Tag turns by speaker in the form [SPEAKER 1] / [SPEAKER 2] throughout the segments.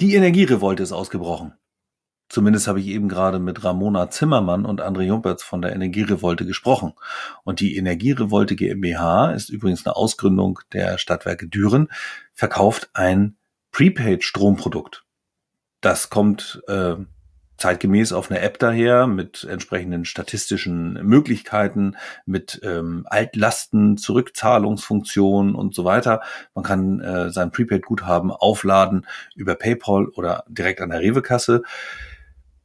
[SPEAKER 1] Die Energierevolte ist ausgebrochen. Zumindest habe ich eben gerade mit Ramona Zimmermann und André Jumpertz von der Energierevolte gesprochen. Und die Energierevolte GmbH ist übrigens eine Ausgründung der Stadtwerke Düren, verkauft ein Prepaid-Stromprodukt. Das kommt äh, zeitgemäß auf einer App daher mit entsprechenden statistischen Möglichkeiten, mit ähm, Altlasten, Zurückzahlungsfunktionen und so weiter. Man kann äh, sein Prepaid-Guthaben aufladen über PayPal oder direkt an der Rewe-Kasse.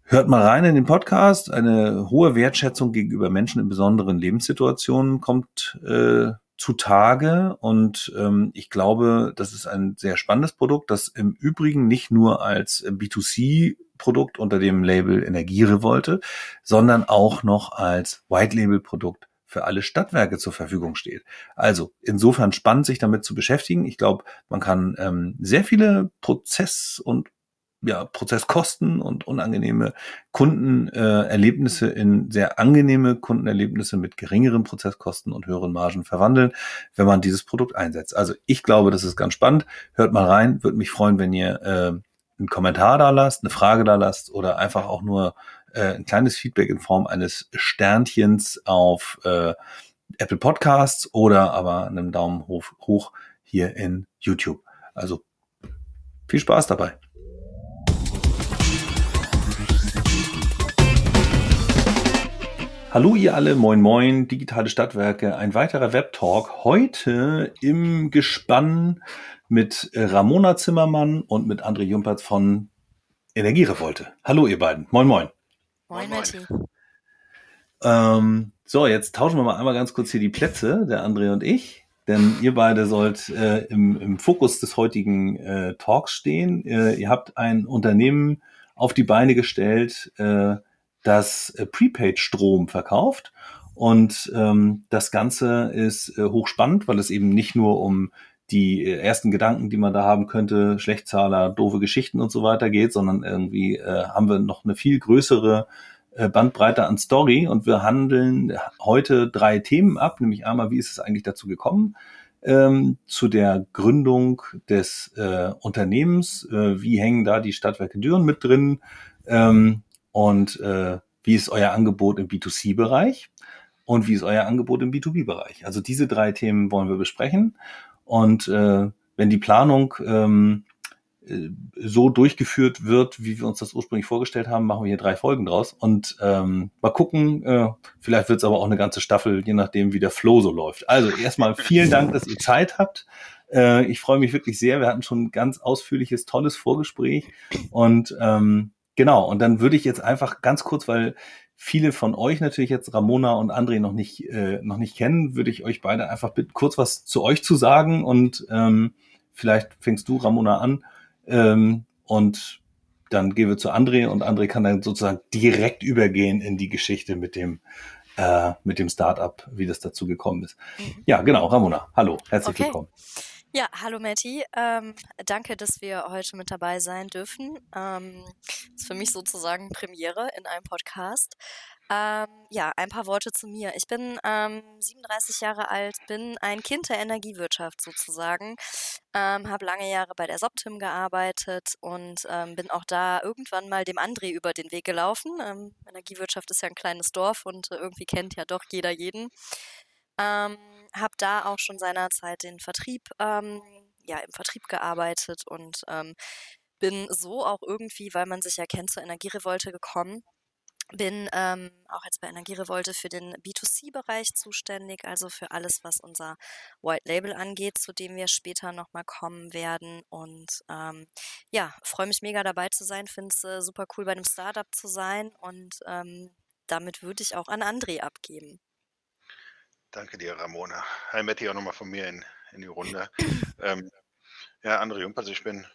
[SPEAKER 1] Hört mal rein in den Podcast. Eine hohe Wertschätzung gegenüber Menschen in besonderen Lebenssituationen kommt äh, zutage und ähm, ich glaube, das ist ein sehr spannendes Produkt, das im Übrigen nicht nur als B2C Produkt unter dem Label Energierevolte, sondern auch noch als White Label Produkt für alle Stadtwerke zur Verfügung steht. Also insofern spannend, sich damit zu beschäftigen. Ich glaube, man kann ähm, sehr viele Prozess- und ja, Prozesskosten und unangenehme Kundenerlebnisse äh, in sehr angenehme Kundenerlebnisse mit geringeren Prozesskosten und höheren Margen verwandeln, wenn man dieses Produkt einsetzt. Also ich glaube, das ist ganz spannend. Hört mal rein, würde mich freuen, wenn ihr äh, einen Kommentar da lasst, eine Frage da lasst oder einfach auch nur äh, ein kleines Feedback in Form eines Sternchens auf äh, Apple Podcasts oder aber einem Daumen hoch, hoch hier in YouTube. Also viel Spaß dabei. Hallo ihr alle, moin moin, digitale Stadtwerke, ein weiterer Webtalk. Heute im Gespann mit Ramona Zimmermann und mit André Jumpertz von Energierevolte. Hallo ihr beiden. Moin, moin.
[SPEAKER 2] Moin, Matti.
[SPEAKER 1] Ähm, so, jetzt tauschen wir mal einmal ganz kurz hier die Plätze, der André und ich. Denn ihr beide sollt äh, im, im Fokus des heutigen äh, Talks stehen. Äh, ihr habt ein Unternehmen auf die Beine gestellt, äh, das äh, Prepaid-Strom verkauft. Und ähm, das Ganze ist äh, hochspannend, weil es eben nicht nur um die äh, ersten Gedanken, die man da haben könnte, Schlechtzahler, doofe Geschichten und so weiter geht, sondern irgendwie äh, haben wir noch eine viel größere äh, Bandbreite an Story und wir handeln heute drei Themen ab, nämlich einmal, wie ist es eigentlich dazu gekommen, ähm, zu der Gründung des äh, Unternehmens, äh, wie hängen da die Stadtwerke Düren mit drin? Ähm, und äh, wie ist euer Angebot im B2C-Bereich und wie ist euer Angebot im B2B-Bereich. Also diese drei Themen wollen wir besprechen und äh, wenn die Planung ähm, äh, so durchgeführt wird, wie wir uns das ursprünglich vorgestellt haben, machen wir hier drei Folgen draus. Und ähm, mal gucken, äh, vielleicht wird es aber auch eine ganze Staffel, je nachdem, wie der Flow so läuft. Also erstmal vielen Dank, dass ihr Zeit habt. Äh, ich freue mich wirklich sehr. Wir hatten schon ein ganz ausführliches, tolles Vorgespräch. Und ähm, genau, und dann würde ich jetzt einfach ganz kurz, weil viele von euch natürlich jetzt Ramona und André noch nicht, äh, noch nicht kennen, würde ich euch beide einfach bitten, kurz was zu euch zu sagen und ähm, vielleicht fängst du, Ramona, an ähm, und dann gehen wir zu André und André kann dann sozusagen direkt übergehen in die Geschichte mit dem äh, mit dem Startup, wie das dazu gekommen ist. Mhm. Ja, genau, Ramona, hallo, herzlich okay. willkommen.
[SPEAKER 2] Ja, hallo Matti. Ähm, danke, dass wir heute mit dabei sein dürfen. Ähm, ist für mich sozusagen Premiere in einem Podcast. Ähm, ja, ein paar Worte zu mir. Ich bin ähm, 37 Jahre alt, bin ein Kind der Energiewirtschaft sozusagen, ähm, habe lange Jahre bei der Soptim gearbeitet und ähm, bin auch da irgendwann mal dem André über den Weg gelaufen. Ähm, Energiewirtschaft ist ja ein kleines Dorf und äh, irgendwie kennt ja doch jeder jeden. Ähm, habe da auch schon seinerzeit den Vertrieb, ähm, ja, im Vertrieb gearbeitet und ähm, bin so auch irgendwie, weil man sich ja kennt, zur Energierevolte gekommen. Bin ähm, auch jetzt bei Energierevolte für den B2C-Bereich zuständig, also für alles, was unser White Label angeht, zu dem wir später nochmal kommen werden. Und ähm, ja, freue mich mega dabei zu sein, finde es äh, super cool, bei einem Startup zu sein. Und ähm, damit würde ich auch an André abgeben.
[SPEAKER 3] Danke dir, Ramona. Hi, Matti, auch nochmal von mir in, in die Runde. ähm, ja, André Jumpers, ich bin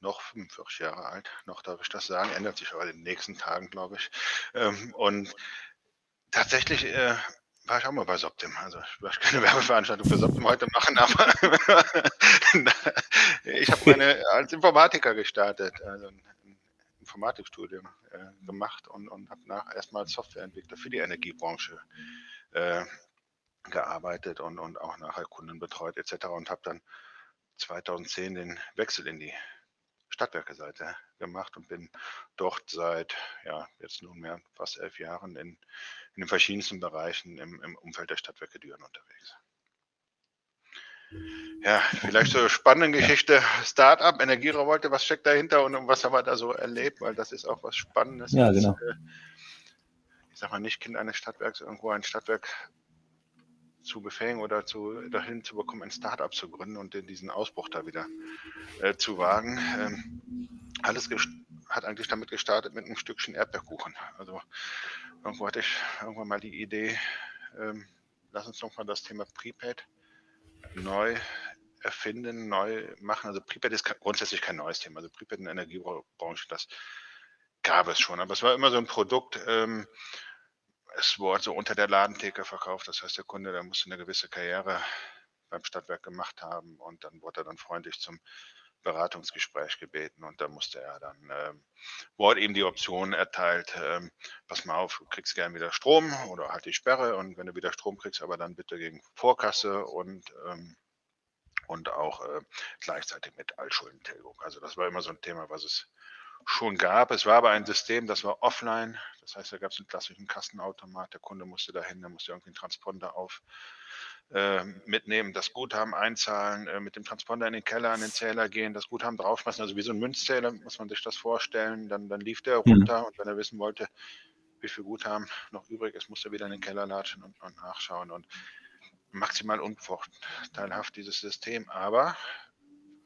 [SPEAKER 3] noch 45 Jahre alt, noch darf ich das sagen, ändert sich aber in den nächsten Tagen, glaube ich. Ähm, und tatsächlich äh, war ich auch mal bei Soptim. Also ich möchte keine Werbeveranstaltung für Soptim heute machen, aber ich habe meine als Informatiker gestartet, also ein Informatikstudium äh, gemacht und, und habe nach erstmal Softwareentwickler für die Energiebranche äh, gearbeitet und, und auch nachher Kunden betreut etc. und habe dann 2010 den Wechsel in die Stadtwerke-Seite gemacht und bin dort seit, ja, jetzt nunmehr fast elf Jahren in, in den verschiedensten Bereichen im, im Umfeld der Stadtwerke Düren unterwegs. Ja, vielleicht so spannende Geschichte. Startup, Energierevolte, was steckt dahinter und was haben wir da so erlebt? Weil das ist auch was Spannendes.
[SPEAKER 1] Ja, genau.
[SPEAKER 3] Äh, ich sag mal, nicht Kind eines Stadtwerks, irgendwo ein Stadtwerk zu befähigen oder zu, dahin zu bekommen, ein Startup zu gründen und diesen Ausbruch da wieder äh, zu wagen. Ähm, alles hat eigentlich damit gestartet mit einem Stückchen Erdbeerkuchen. Also irgendwo hatte ich irgendwann mal die Idee, ähm, lass uns doch mal das Thema Prepaid neu erfinden, neu machen. Also Prepaid ist grundsätzlich kein neues Thema. Also Prepaid in der Energiebranche, das gab es schon. Aber es war immer so ein Produkt, ähm, es wurde so unter der Ladentheke verkauft. Das heißt, der Kunde, der musste eine gewisse Karriere beim Stadtwerk gemacht haben und dann wurde er dann freundlich zum Beratungsgespräch gebeten und da musste er dann, ähm, wurde ihm die Option erteilt, ähm, pass mal auf, du kriegst gerne wieder Strom oder halt die Sperre und wenn du wieder Strom kriegst, aber dann bitte gegen Vorkasse und, ähm, und auch äh, gleichzeitig mit Altschuldentilgung. Also das war immer so ein Thema, was es schon gab. Es war aber ein System, das war offline. Das heißt, da gab es einen klassischen Kassenautomat. Der Kunde musste dahin, der musste irgendwie einen Transponder auf äh, mitnehmen, das Guthaben einzahlen, äh, mit dem Transponder in den Keller, an den Zähler gehen, das Guthaben draufschmeißen, also wie so ein Münzzähler, muss man sich das vorstellen. Dann, dann lief der mhm. runter mhm. und wenn er wissen wollte, wie viel Guthaben noch übrig ist, musste er wieder in den Keller latschen und, und nachschauen. Und maximal unvorteilhaft dieses System, aber,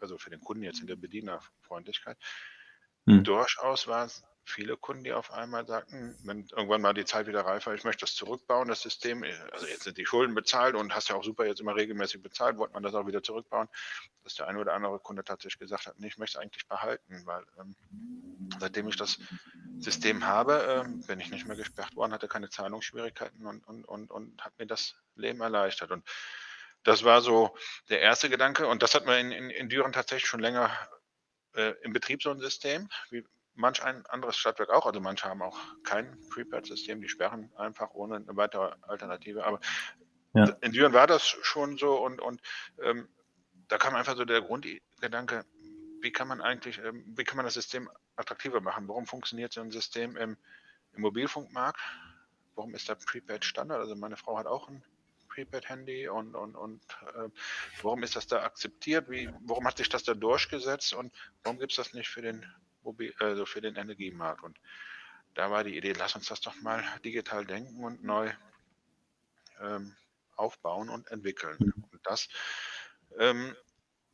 [SPEAKER 3] also für den Kunden jetzt in der Bedienerfreundlichkeit, mhm. durchaus war es viele Kunden, die auf einmal sagten, wenn irgendwann mal die Zeit wieder reif war, ich möchte das zurückbauen, das System, also jetzt sind die Schulden bezahlt und hast ja auch super jetzt immer regelmäßig bezahlt, wollte man das auch wieder zurückbauen, dass der eine oder andere Kunde tatsächlich gesagt hat, nee, ich möchte es eigentlich behalten, weil ähm, seitdem ich das System habe, ähm, bin ich nicht mehr gesperrt worden, hatte keine Zahlungsschwierigkeiten und, und, und, und hat mir das Leben erleichtert. Und das war so der erste Gedanke und das hat man in, in, in Düren tatsächlich schon länger äh, im Betrieb so ein System, wie, manch ein anderes Stadtwerk auch. Also manche haben auch kein Prepaid-System, die sperren einfach ohne eine weitere Alternative. Aber ja. in Düren war das schon so und, und ähm, da kam einfach so der Grundgedanke, wie kann man eigentlich, ähm, wie kann man das System attraktiver machen? Warum funktioniert so ein System im, im Mobilfunkmarkt? Warum ist da Prepaid Standard? Also meine Frau hat auch ein Prepaid-Handy und, und, und äh, warum ist das da akzeptiert? Wie, warum hat sich das da durchgesetzt und warum gibt es das nicht für den also für den Energiemarkt. Und da war die Idee, lass uns das doch mal digital denken und neu ähm, aufbauen und entwickeln. Mhm. Und das ähm,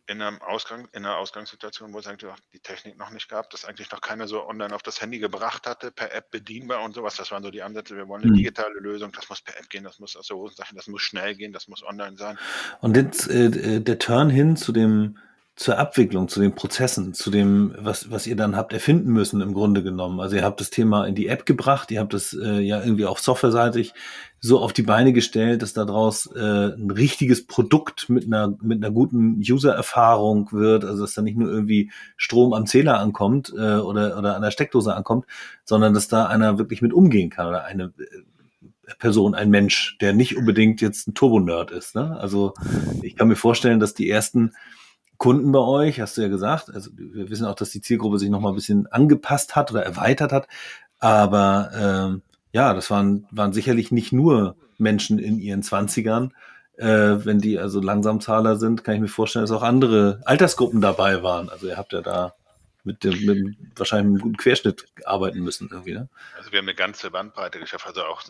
[SPEAKER 3] in, einem Ausgang, in einer Ausgangssituation, wo es eigentlich die Technik noch nicht gab, dass eigentlich noch keiner so online auf das Handy gebracht hatte, per App bedienbar und sowas. Das waren so die Ansätze. Wir wollen eine mhm. digitale Lösung, das muss per App gehen, das muss aus der Hosentasche, das muss schnell gehen, das muss online sein.
[SPEAKER 1] Und jetzt äh, äh der Turn hin zu dem zur Abwicklung, zu den Prozessen, zu dem, was, was ihr dann habt erfinden müssen im Grunde genommen. Also ihr habt das Thema in die App gebracht, ihr habt das äh, ja irgendwie auch softwareseitig so auf die Beine gestellt, dass daraus äh, ein richtiges Produkt mit einer, mit einer guten User-Erfahrung wird, also dass da nicht nur irgendwie Strom am Zähler ankommt äh, oder, oder an der Steckdose ankommt, sondern dass da einer wirklich mit umgehen kann oder eine äh, Person, ein Mensch, der nicht unbedingt jetzt ein Turbo-Nerd ist. Ne? Also ich kann mir vorstellen, dass die ersten Kunden bei euch, hast du ja gesagt. Also wir wissen auch, dass die Zielgruppe sich noch mal ein bisschen angepasst hat oder erweitert hat. Aber ähm, ja, das waren, waren sicherlich nicht nur Menschen in ihren Zwanzigern. Äh, wenn die also Langsamzahler sind, kann ich mir vorstellen, dass auch andere Altersgruppen dabei waren. Also ihr habt ja da mit dem, mit wahrscheinlich einem guten Querschnitt arbeiten müssen irgendwie. Ne?
[SPEAKER 3] Also wir haben eine ganze Bandbreite geschafft. Also auch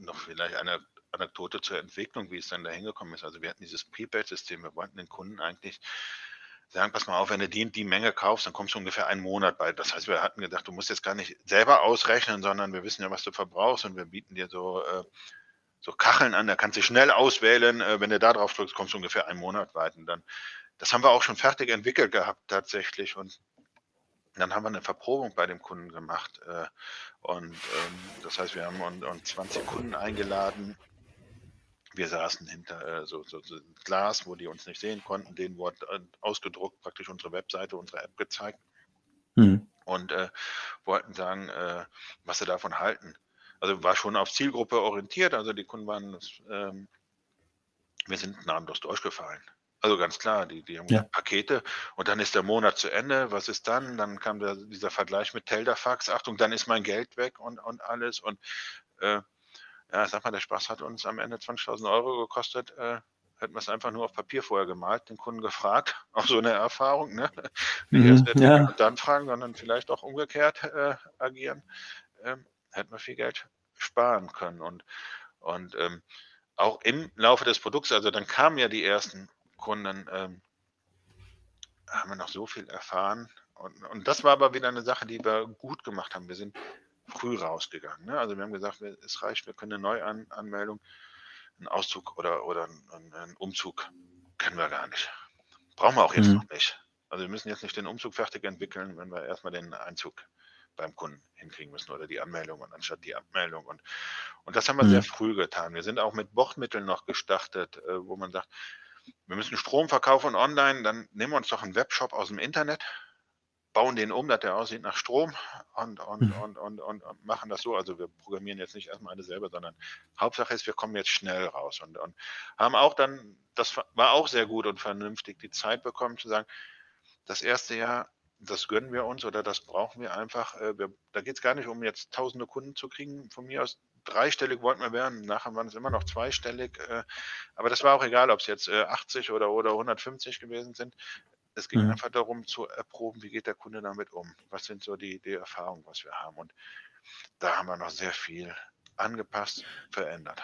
[SPEAKER 3] noch vielleicht eine Anekdote zur Entwicklung, wie es dann da hingekommen ist. Also wir hatten dieses Prepaid-System. Wir wollten den Kunden eigentlich sagen, pass mal auf, wenn du die, die Menge kaufst, dann kommst du ungefähr einen Monat bei. Das heißt, wir hatten gedacht, du musst jetzt gar nicht selber ausrechnen, sondern wir wissen ja, was du verbrauchst und wir bieten dir so, äh, so Kacheln an, da kannst du schnell auswählen. Äh, wenn du da drauf drückst, kommst du ungefähr einen Monat weit. Und dann, das haben wir auch schon fertig entwickelt gehabt tatsächlich und dann haben wir eine Verprobung bei dem Kunden gemacht. Äh, und ähm, das heißt, wir haben und 20 Kunden eingeladen wir saßen hinter äh, so, so, so Glas, wo die uns nicht sehen konnten. Denen wurde äh, ausgedruckt praktisch unsere Webseite, unsere App gezeigt mhm. und äh, wollten sagen, äh, was sie davon halten. Also war schon auf Zielgruppe orientiert. Also die Kunden waren, ähm, wir sind namenlos durchgefallen. Also ganz klar, die, die haben
[SPEAKER 1] Ja.
[SPEAKER 3] Pakete und dann ist der Monat zu Ende. Was ist dann? Dann kam der, dieser Vergleich mit Teldafax. Achtung, dann ist mein Geld weg und, und alles. Und äh, ja, sag mal, der Spaß hat uns am Ende 20.000 Euro gekostet. Äh, hätten wir es einfach nur auf Papier vorher gemalt, den Kunden gefragt. Auch so eine Erfahrung, ne? Nicht
[SPEAKER 1] Mhm,
[SPEAKER 3] erst
[SPEAKER 1] ja.
[SPEAKER 3] dann fragen, sondern vielleicht auch umgekehrt äh, agieren. Ähm, hätten wir viel Geld sparen können. Und, und ähm, auch im Laufe des Produkts, also dann kamen ja die ersten Kunden, ähm, haben wir noch so viel erfahren. Und, und das war aber wieder eine Sache, die wir gut gemacht haben. Wir sind früh rausgegangen. Ne? Also wir haben gesagt, es reicht, wir können eine Neuanmeldung, einen Auszug oder, oder einen, einen Umzug können wir gar nicht. Brauchen wir auch jetzt
[SPEAKER 1] Mhm.
[SPEAKER 3] noch nicht. Also wir müssen jetzt nicht den Umzug fertig entwickeln, wenn wir erstmal den Einzug beim Kunden hinkriegen müssen oder die Anmeldung und anstatt die Abmeldung. Und, und das haben wir
[SPEAKER 1] Mhm.
[SPEAKER 3] sehr früh getan. Wir sind auch mit Bordmitteln noch gestartet, äh, wo man sagt, wir müssen Strom verkaufen online, dann nehmen wir uns doch einen Webshop aus dem Internet, bauen den um, dass der aussieht nach Strom und, und,
[SPEAKER 1] Mhm.
[SPEAKER 3] und, und, und, und machen das so. Also wir programmieren jetzt nicht erstmal alles selber, sondern Hauptsache ist, wir kommen jetzt schnell raus und, und haben auch dann, das war auch sehr gut und vernünftig, die Zeit bekommen zu sagen, das erste Jahr, das gönnen wir uns oder das brauchen wir einfach. Äh, Wir, da geht es gar nicht um jetzt tausende Kunden zu kriegen. Von mir aus dreistellig wollten wir werden, nachher waren es immer noch zweistellig. äh, Aber das war auch egal, ob es jetzt äh, 80 oder, oder 150 gewesen sind. Es ging
[SPEAKER 1] Mhm.
[SPEAKER 3] einfach darum zu erproben, wie geht der Kunde damit um? Was sind so die, die Erfahrungen, was wir haben? Und da haben wir noch sehr viel angepasst, verändert.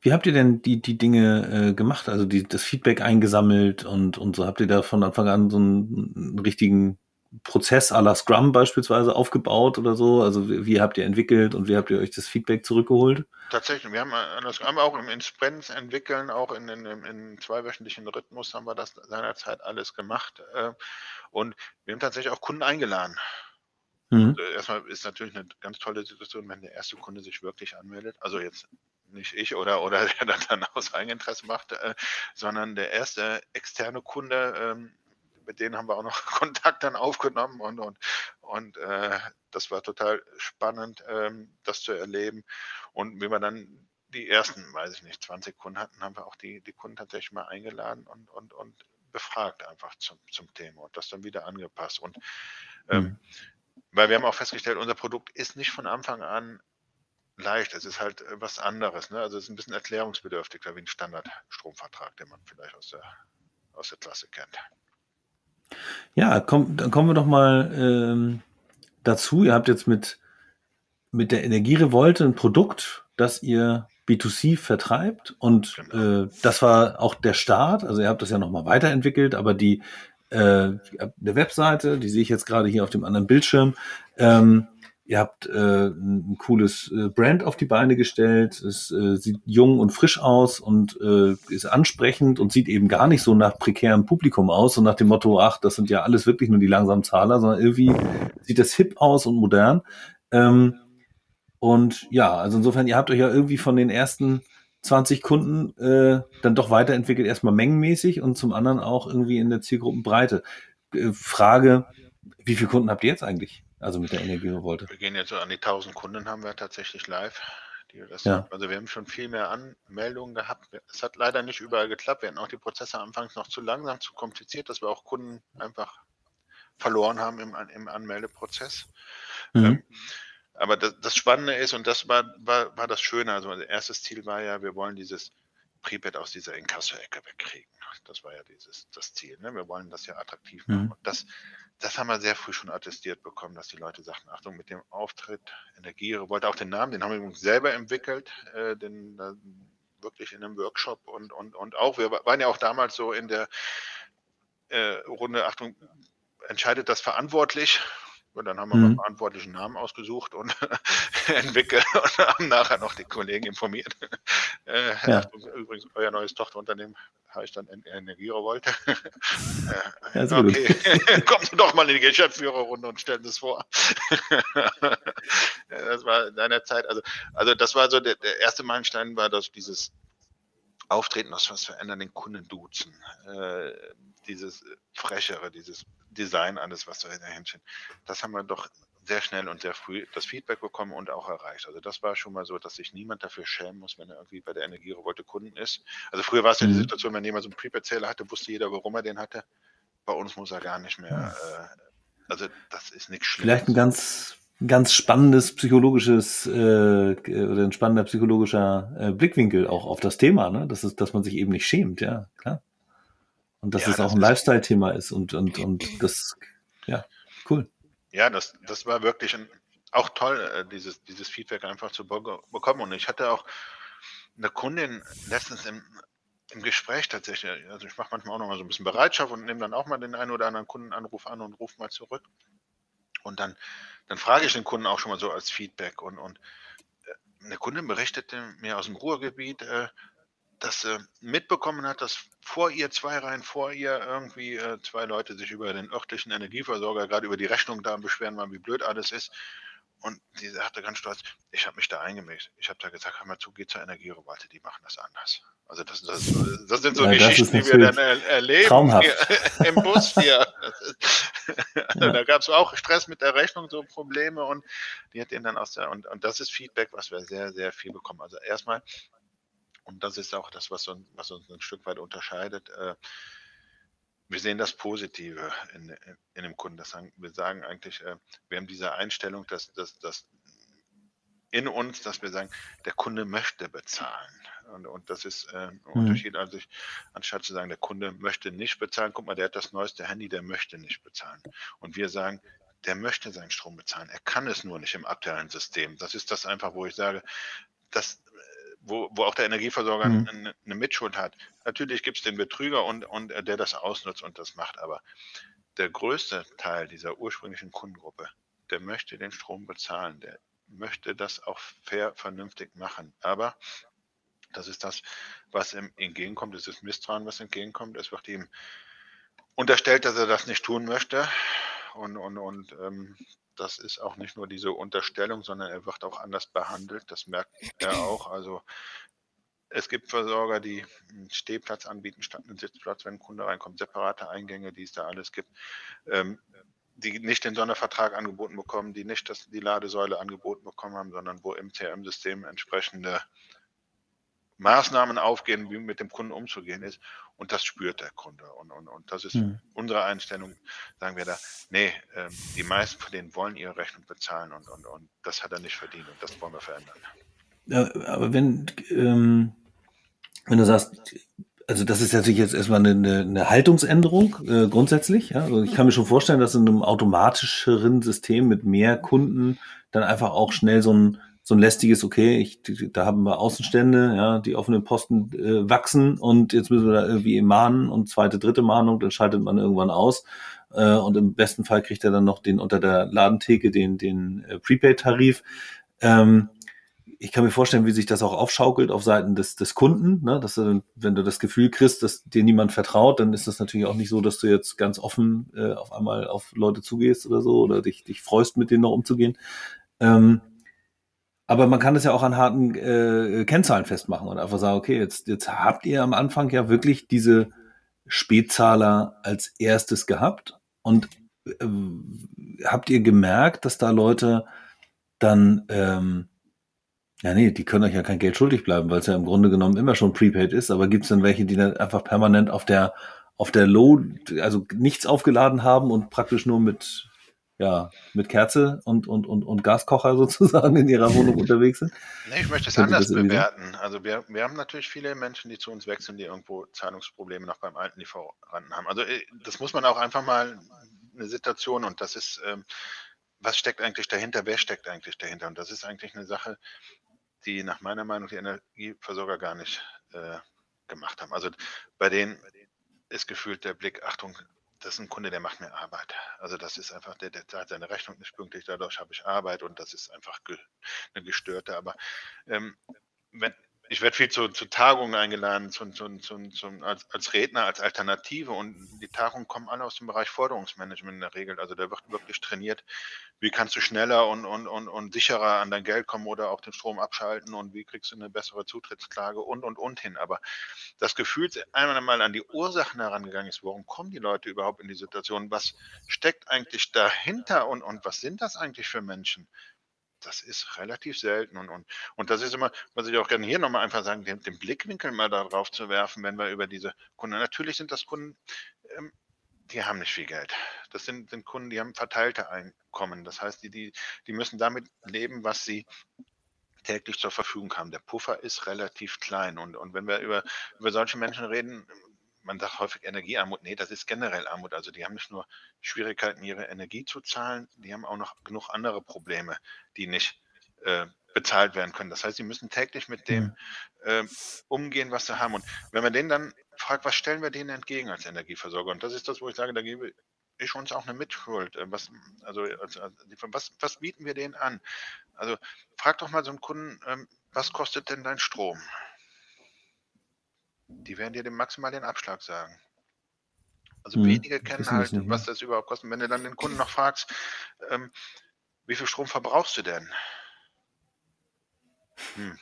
[SPEAKER 1] Wie habt ihr denn die, die Dinge äh, gemacht? Also die, das Feedback eingesammelt und, und so habt ihr da von Anfang an so einen, einen richtigen Prozess à la Scrum beispielsweise aufgebaut oder so? Also wie, wie habt ihr entwickelt und wie habt ihr euch das Feedback zurückgeholt?
[SPEAKER 3] Tatsächlich, wir haben, äh, das haben wir auch im, in Sprints entwickeln, auch in, in, in, zweiwöchentlichen Rhythmus haben wir das seinerzeit alles gemacht. Äh, und wir haben tatsächlich auch Kunden eingeladen.
[SPEAKER 1] Mhm.
[SPEAKER 3] Äh, Erstmal ist natürlich eine ganz tolle Situation, wenn der erste Kunde sich wirklich anmeldet. Also jetzt nicht ich oder, oder der dann aus Eigeninteresse macht, äh, sondern der erste externe Kunde, ähm, mit denen haben wir auch noch Kontakt dann aufgenommen und, und, und äh, das war total spannend, ähm, das zu erleben. Und wie wir dann die ersten, weiß ich nicht, 20 Kunden hatten, haben wir auch die, die Kunden tatsächlich mal eingeladen und, und, und befragt einfach zum, zum Thema und das dann wieder angepasst. Und ähm,
[SPEAKER 1] Mhm.
[SPEAKER 3] weil wir haben auch festgestellt, unser Produkt ist nicht von Anfang an leicht. Es ist halt äh, was anderes. Ne? Also es ist ein bisschen erklärungsbedürftiger wie ein Standardstromvertrag, den man vielleicht aus der, aus der Klasse kennt.
[SPEAKER 1] Ja, komm, dann kommen wir doch mal ähm, dazu. Ihr habt jetzt mit, mit der Energierevolte ein Produkt, das ihr B2C vertreibt und
[SPEAKER 3] Genau.
[SPEAKER 1] äh, das war auch der Start. Also ihr habt das ja nochmal weiterentwickelt, aber die äh, der Webseite, die sehe ich jetzt gerade hier auf dem anderen Bildschirm. Ähm, ihr habt äh, ein cooles äh, Brand auf die Beine gestellt. Es äh, sieht jung und frisch aus und äh, ist ansprechend und sieht eben gar nicht so nach prekärem Publikum aus, so nach dem Motto, ach, das sind ja alles wirklich nur die langsamen Zahler, sondern irgendwie sieht das hip aus und modern. Ähm, und ja, also insofern, ihr habt euch ja irgendwie von den ersten 20 Kunden äh, dann doch weiterentwickelt, erstmal mengenmäßig und zum anderen auch irgendwie in der Zielgruppenbreite. Äh, Frage, wie viele Kunden habt ihr jetzt eigentlich? Also mit der Energierevolte?
[SPEAKER 3] Wir gehen jetzt so an die 1000 Kunden, haben wir tatsächlich live.
[SPEAKER 1] Ja.
[SPEAKER 3] Also wir haben schon viel mehr Anmeldungen gehabt. Es hat leider nicht überall geklappt. Wir hatten auch die Prozesse anfangs noch zu langsam, zu kompliziert, dass wir auch Kunden einfach verloren haben im, im Anmeldeprozess.
[SPEAKER 1] Mhm.
[SPEAKER 3] Ähm, aber das, das Spannende ist, und das war, war, war das Schöne, also unser erstes Ziel war ja, wir wollen dieses Prepaid aus dieser Inkasso-Ecke wegkriegen. Das war ja dieses, das Ziel. Ne? Wir wollen das ja attraktiv machen.
[SPEAKER 1] Mhm.
[SPEAKER 3] Und das, das haben wir sehr früh schon attestiert bekommen, dass die Leute sagten, Achtung, mit dem Auftritt Energierevolte, auch den Namen, den haben wir übrigens selber entwickelt, äh, den, äh, wirklich in einem Workshop und, und, und auch, wir waren ja auch damals so in der äh, Runde, Achtung, entscheidet das verantwortlich. Und dann haben wir
[SPEAKER 1] Mhm.
[SPEAKER 3] einen verantwortlichen Namen ausgesucht und entwickelt und haben nachher noch die Kollegen informiert. Äh,
[SPEAKER 1] Ja.
[SPEAKER 3] Übrigens, euer neues Tochterunternehmen heißt dann En- Energierevolte. Äh,
[SPEAKER 1] Ja,
[SPEAKER 3] okay, Sie doch mal in die Geschäftsführerrunde und stellen es vor. das war in deiner Zeit, also, also das war so der, der erste Meilenstein, war das dieses Auftreten, was, was verändern, den Kunden duzen. Äh, dieses Frechere, dieses Design, alles, was da dahinter Das haben wir doch sehr schnell und sehr früh das Feedback bekommen und auch erreicht. Also das war schon mal so, dass sich niemand dafür schämen muss, wenn er irgendwie bei der Energierevolte Kunden ist. Also früher war es ja die mhm. Situation, wenn jemand so einen Prepaid-Zähler hatte, wusste jeder, warum er den hatte. Bei uns muss er gar nicht mehr. Äh, also das ist nichts
[SPEAKER 1] Schlimmes. Vielleicht ein ganz ganz spannendes psychologisches äh, oder ein spannender psychologischer äh, Blickwinkel auch auf das Thema, ne? Das ist, dass man sich eben nicht schämt, ja, klar. Und dass ja, es das auch ein Lifestyle-Thema ist und, und, und das, ja, cool.
[SPEAKER 3] Ja, das, das war wirklich ein, auch toll, äh, dieses, dieses Feedback einfach zu bekommen. Und ich hatte auch eine Kundin letztens im, im Gespräch tatsächlich, also ich mache manchmal auch noch mal so ein bisschen Bereitschaft und nehme dann auch mal den einen oder anderen Kundenanruf an und rufe mal zurück. Und dann, dann frage ich den Kunden auch schon mal so als Feedback. Und, und äh, eine Kundin berichtete mir aus dem Ruhrgebiet, äh, dass sie mitbekommen hat, dass vor ihr, zwei Reihen vor ihr, irgendwie äh, zwei Leute sich über den örtlichen Energieversorger, gerade über die Rechnung da beschweren waren, wie blöd alles ist. Und sie sagte ganz stolz, ich habe mich da eingemischt. Ich habe da gesagt, hör mal zu, geh zur Energierevolte, die machen das anders. Also das, das, das sind so ja, Geschichten, die wir dann er, erleben hier, im Bus hier. also ja. Da gab es auch Stress mit der Rechnung, so Probleme und die hat ihn dann aus der, und, und das ist Feedback, was wir sehr, sehr viel bekommen. Also erstmal, und das ist auch das, was, uns, was uns ein Stück weit unterscheidet, äh, wir sehen das Positive in, in dem Kunden. Das sagen, wir sagen eigentlich, äh, wir haben diese Einstellung, dass, dass, dass in uns, dass wir sagen, der Kunde möchte bezahlen. Und, und das ist äh, ein mhm. Unterschied. Also ich, anstatt zu sagen, der Kunde möchte nicht bezahlen, guck mal, der hat das neueste Handy, der möchte nicht bezahlen. Und wir sagen, der möchte seinen Strom bezahlen. Er kann es nur nicht im aktuellen System. Das ist das einfach, wo ich sage, das wo, wo auch der Energieversorger mhm. eine, eine, Mitschuld hat. Natürlich gibt es den Betrüger und, und äh, der das ausnutzt und das macht, aber der größte Teil dieser ursprünglichen Kundengruppe, der möchte den Strom bezahlen, der möchte das auch fair, vernünftig machen. Aber das ist das, was ihm entgegenkommt, das ist Misstrauen, was entgegenkommt. Es wird ihm unterstellt, dass er das nicht tun möchte. Und, und, und ähm, das ist auch nicht nur diese Unterstellung, sondern er wird auch anders behandelt. Das merkt er auch. Also es gibt Versorger, die einen Stehplatz anbieten statt einen Sitzplatz, wenn ein Kunde reinkommt, separate Eingänge, die es da alles gibt, ähm, die nicht den Sondervertrag angeboten bekommen, die nicht das, die Ladesäule angeboten bekommen haben, sondern wo im CRM-System entsprechende Maßnahmen aufgehen, wie mit dem Kunden umzugehen ist. Und das spürt der Kunde. Und, und, und das ist mhm. unsere Einstellung, sagen wir da, nee, äh, die meisten von denen wollen ihre Rechnung bezahlen und, und, und das hat er nicht verdient und das wollen wir verändern.
[SPEAKER 1] Ja, aber wenn, ähm, wenn du sagst, also das ist natürlich jetzt erstmal eine, eine Haltungsänderung äh, grundsätzlich. Ja? Also ich kann mir schon vorstellen, dass in einem automatischeren System mit mehr Kunden dann einfach auch schnell so ein so ein lästiges, okay, ich, da haben wir Außenstände, ja, die offenen Posten äh, wachsen und jetzt müssen wir da irgendwie mahnen und zweite, dritte Mahnung, dann schaltet man irgendwann aus. Äh, und im besten Fall kriegt er dann noch den unter der Ladentheke, den, den äh, Prepaid-Tarif. Ähm, ich kann mir vorstellen, wie sich das auch aufschaukelt auf Seiten des, des Kunden, ne? dass du, wenn du das Gefühl kriegst, dass dir niemand vertraut, dann ist das natürlich auch nicht so, dass du jetzt ganz offen äh, auf einmal auf Leute zugehst oder so oder dich, dich freust, mit denen noch umzugehen. Ähm, aber man kann es ja auch an harten äh, Kennzahlen festmachen und einfach sagen, okay, jetzt, jetzt habt ihr am Anfang ja wirklich diese Spätzahler als erstes gehabt und äh, habt ihr gemerkt, dass da Leute dann, ähm, ja nee, die können euch ja kein Geld schuldig bleiben, weil es ja im Grunde genommen immer schon prepaid ist, aber gibt es dann welche, die dann einfach permanent auf der auf der Low, also nichts aufgeladen haben und praktisch nur mit ja, mit Kerze und, und, und, und Gaskocher sozusagen in ihrer Wohnung unterwegs sind?
[SPEAKER 3] Nee, ich möchte es anders bewerten. Also wir, wir haben natürlich viele Menschen, die zu uns wechseln, die irgendwo Zahlungsprobleme noch beim alten Lieferanten haben. Also äh, das muss man auch einfach mal eine Situation und das ist, ähm, was steckt eigentlich dahinter, wer steckt eigentlich dahinter? Und das ist eigentlich eine Sache, die nach meiner Meinung die Energieversorger gar nicht äh, gemacht haben. Also bei denen ist gefühlt der Blick, Achtung, das ist ein Kunde, der macht mir Arbeit. Also das ist einfach, der, der zahlt seine Rechnung nicht pünktlich, dadurch habe ich Arbeit und das ist einfach ge, eine gestörte. Aber ähm, wenn, ich werde viel zu, zu Tagungen eingeladen, zu, zu, zu, als, als Redner, als Alternative und die Tagungen kommen alle aus dem Bereich Forderungsmanagement in der Regel. Also da wird wirklich trainiert, wie kannst du schneller und, und, und, und sicherer an dein Geld kommen oder auch den Strom abschalten und wie kriegst du eine bessere Zutrittsklage und, und, und hin. Aber das Gefühl einmal mal an die Ursachen herangegangen ist, warum kommen die Leute überhaupt in die Situation, was steckt eigentlich dahinter und, und was sind das eigentlich für Menschen? Das ist relativ selten. Und, und, und das ist immer, was ich auch gerne hier nochmal einfach sagen, den, den Blickwinkel mal darauf zu werfen, wenn wir über diese Kunden, natürlich sind das Kunden, ähm, die haben nicht viel Geld. Das sind, sind Kunden, die haben verteilte Einkommen. Das heißt, die, die, die müssen damit leben, was sie täglich zur Verfügung haben. Der Puffer ist relativ klein. Und, und wenn wir über, über solche Menschen reden, man sagt häufig Energiearmut. Nee, das ist generell Armut. Also die haben nicht nur Schwierigkeiten, ihre Energie zu zahlen, die haben auch noch genug andere Probleme, die nicht äh, bezahlt werden können. Das heißt, sie müssen täglich mit dem äh, umgehen, was sie haben. Und wenn man denen dann fragt, was stellen wir denen entgegen als Energieversorger? Und das ist das, wo ich sage, da gebe ich uns auch eine Mitschuld. Äh, was, also, also, was, was bieten wir denen an? Also frag doch mal so einen Kunden, ähm, was kostet denn dein Strom? Die werden dir den maximal den Abschlag sagen. Also hm, wenige kennen halt, nicht, was das überhaupt kostet. Wenn du dann den Kunden noch fragst, ähm, wie viel Strom verbrauchst du denn? Hm.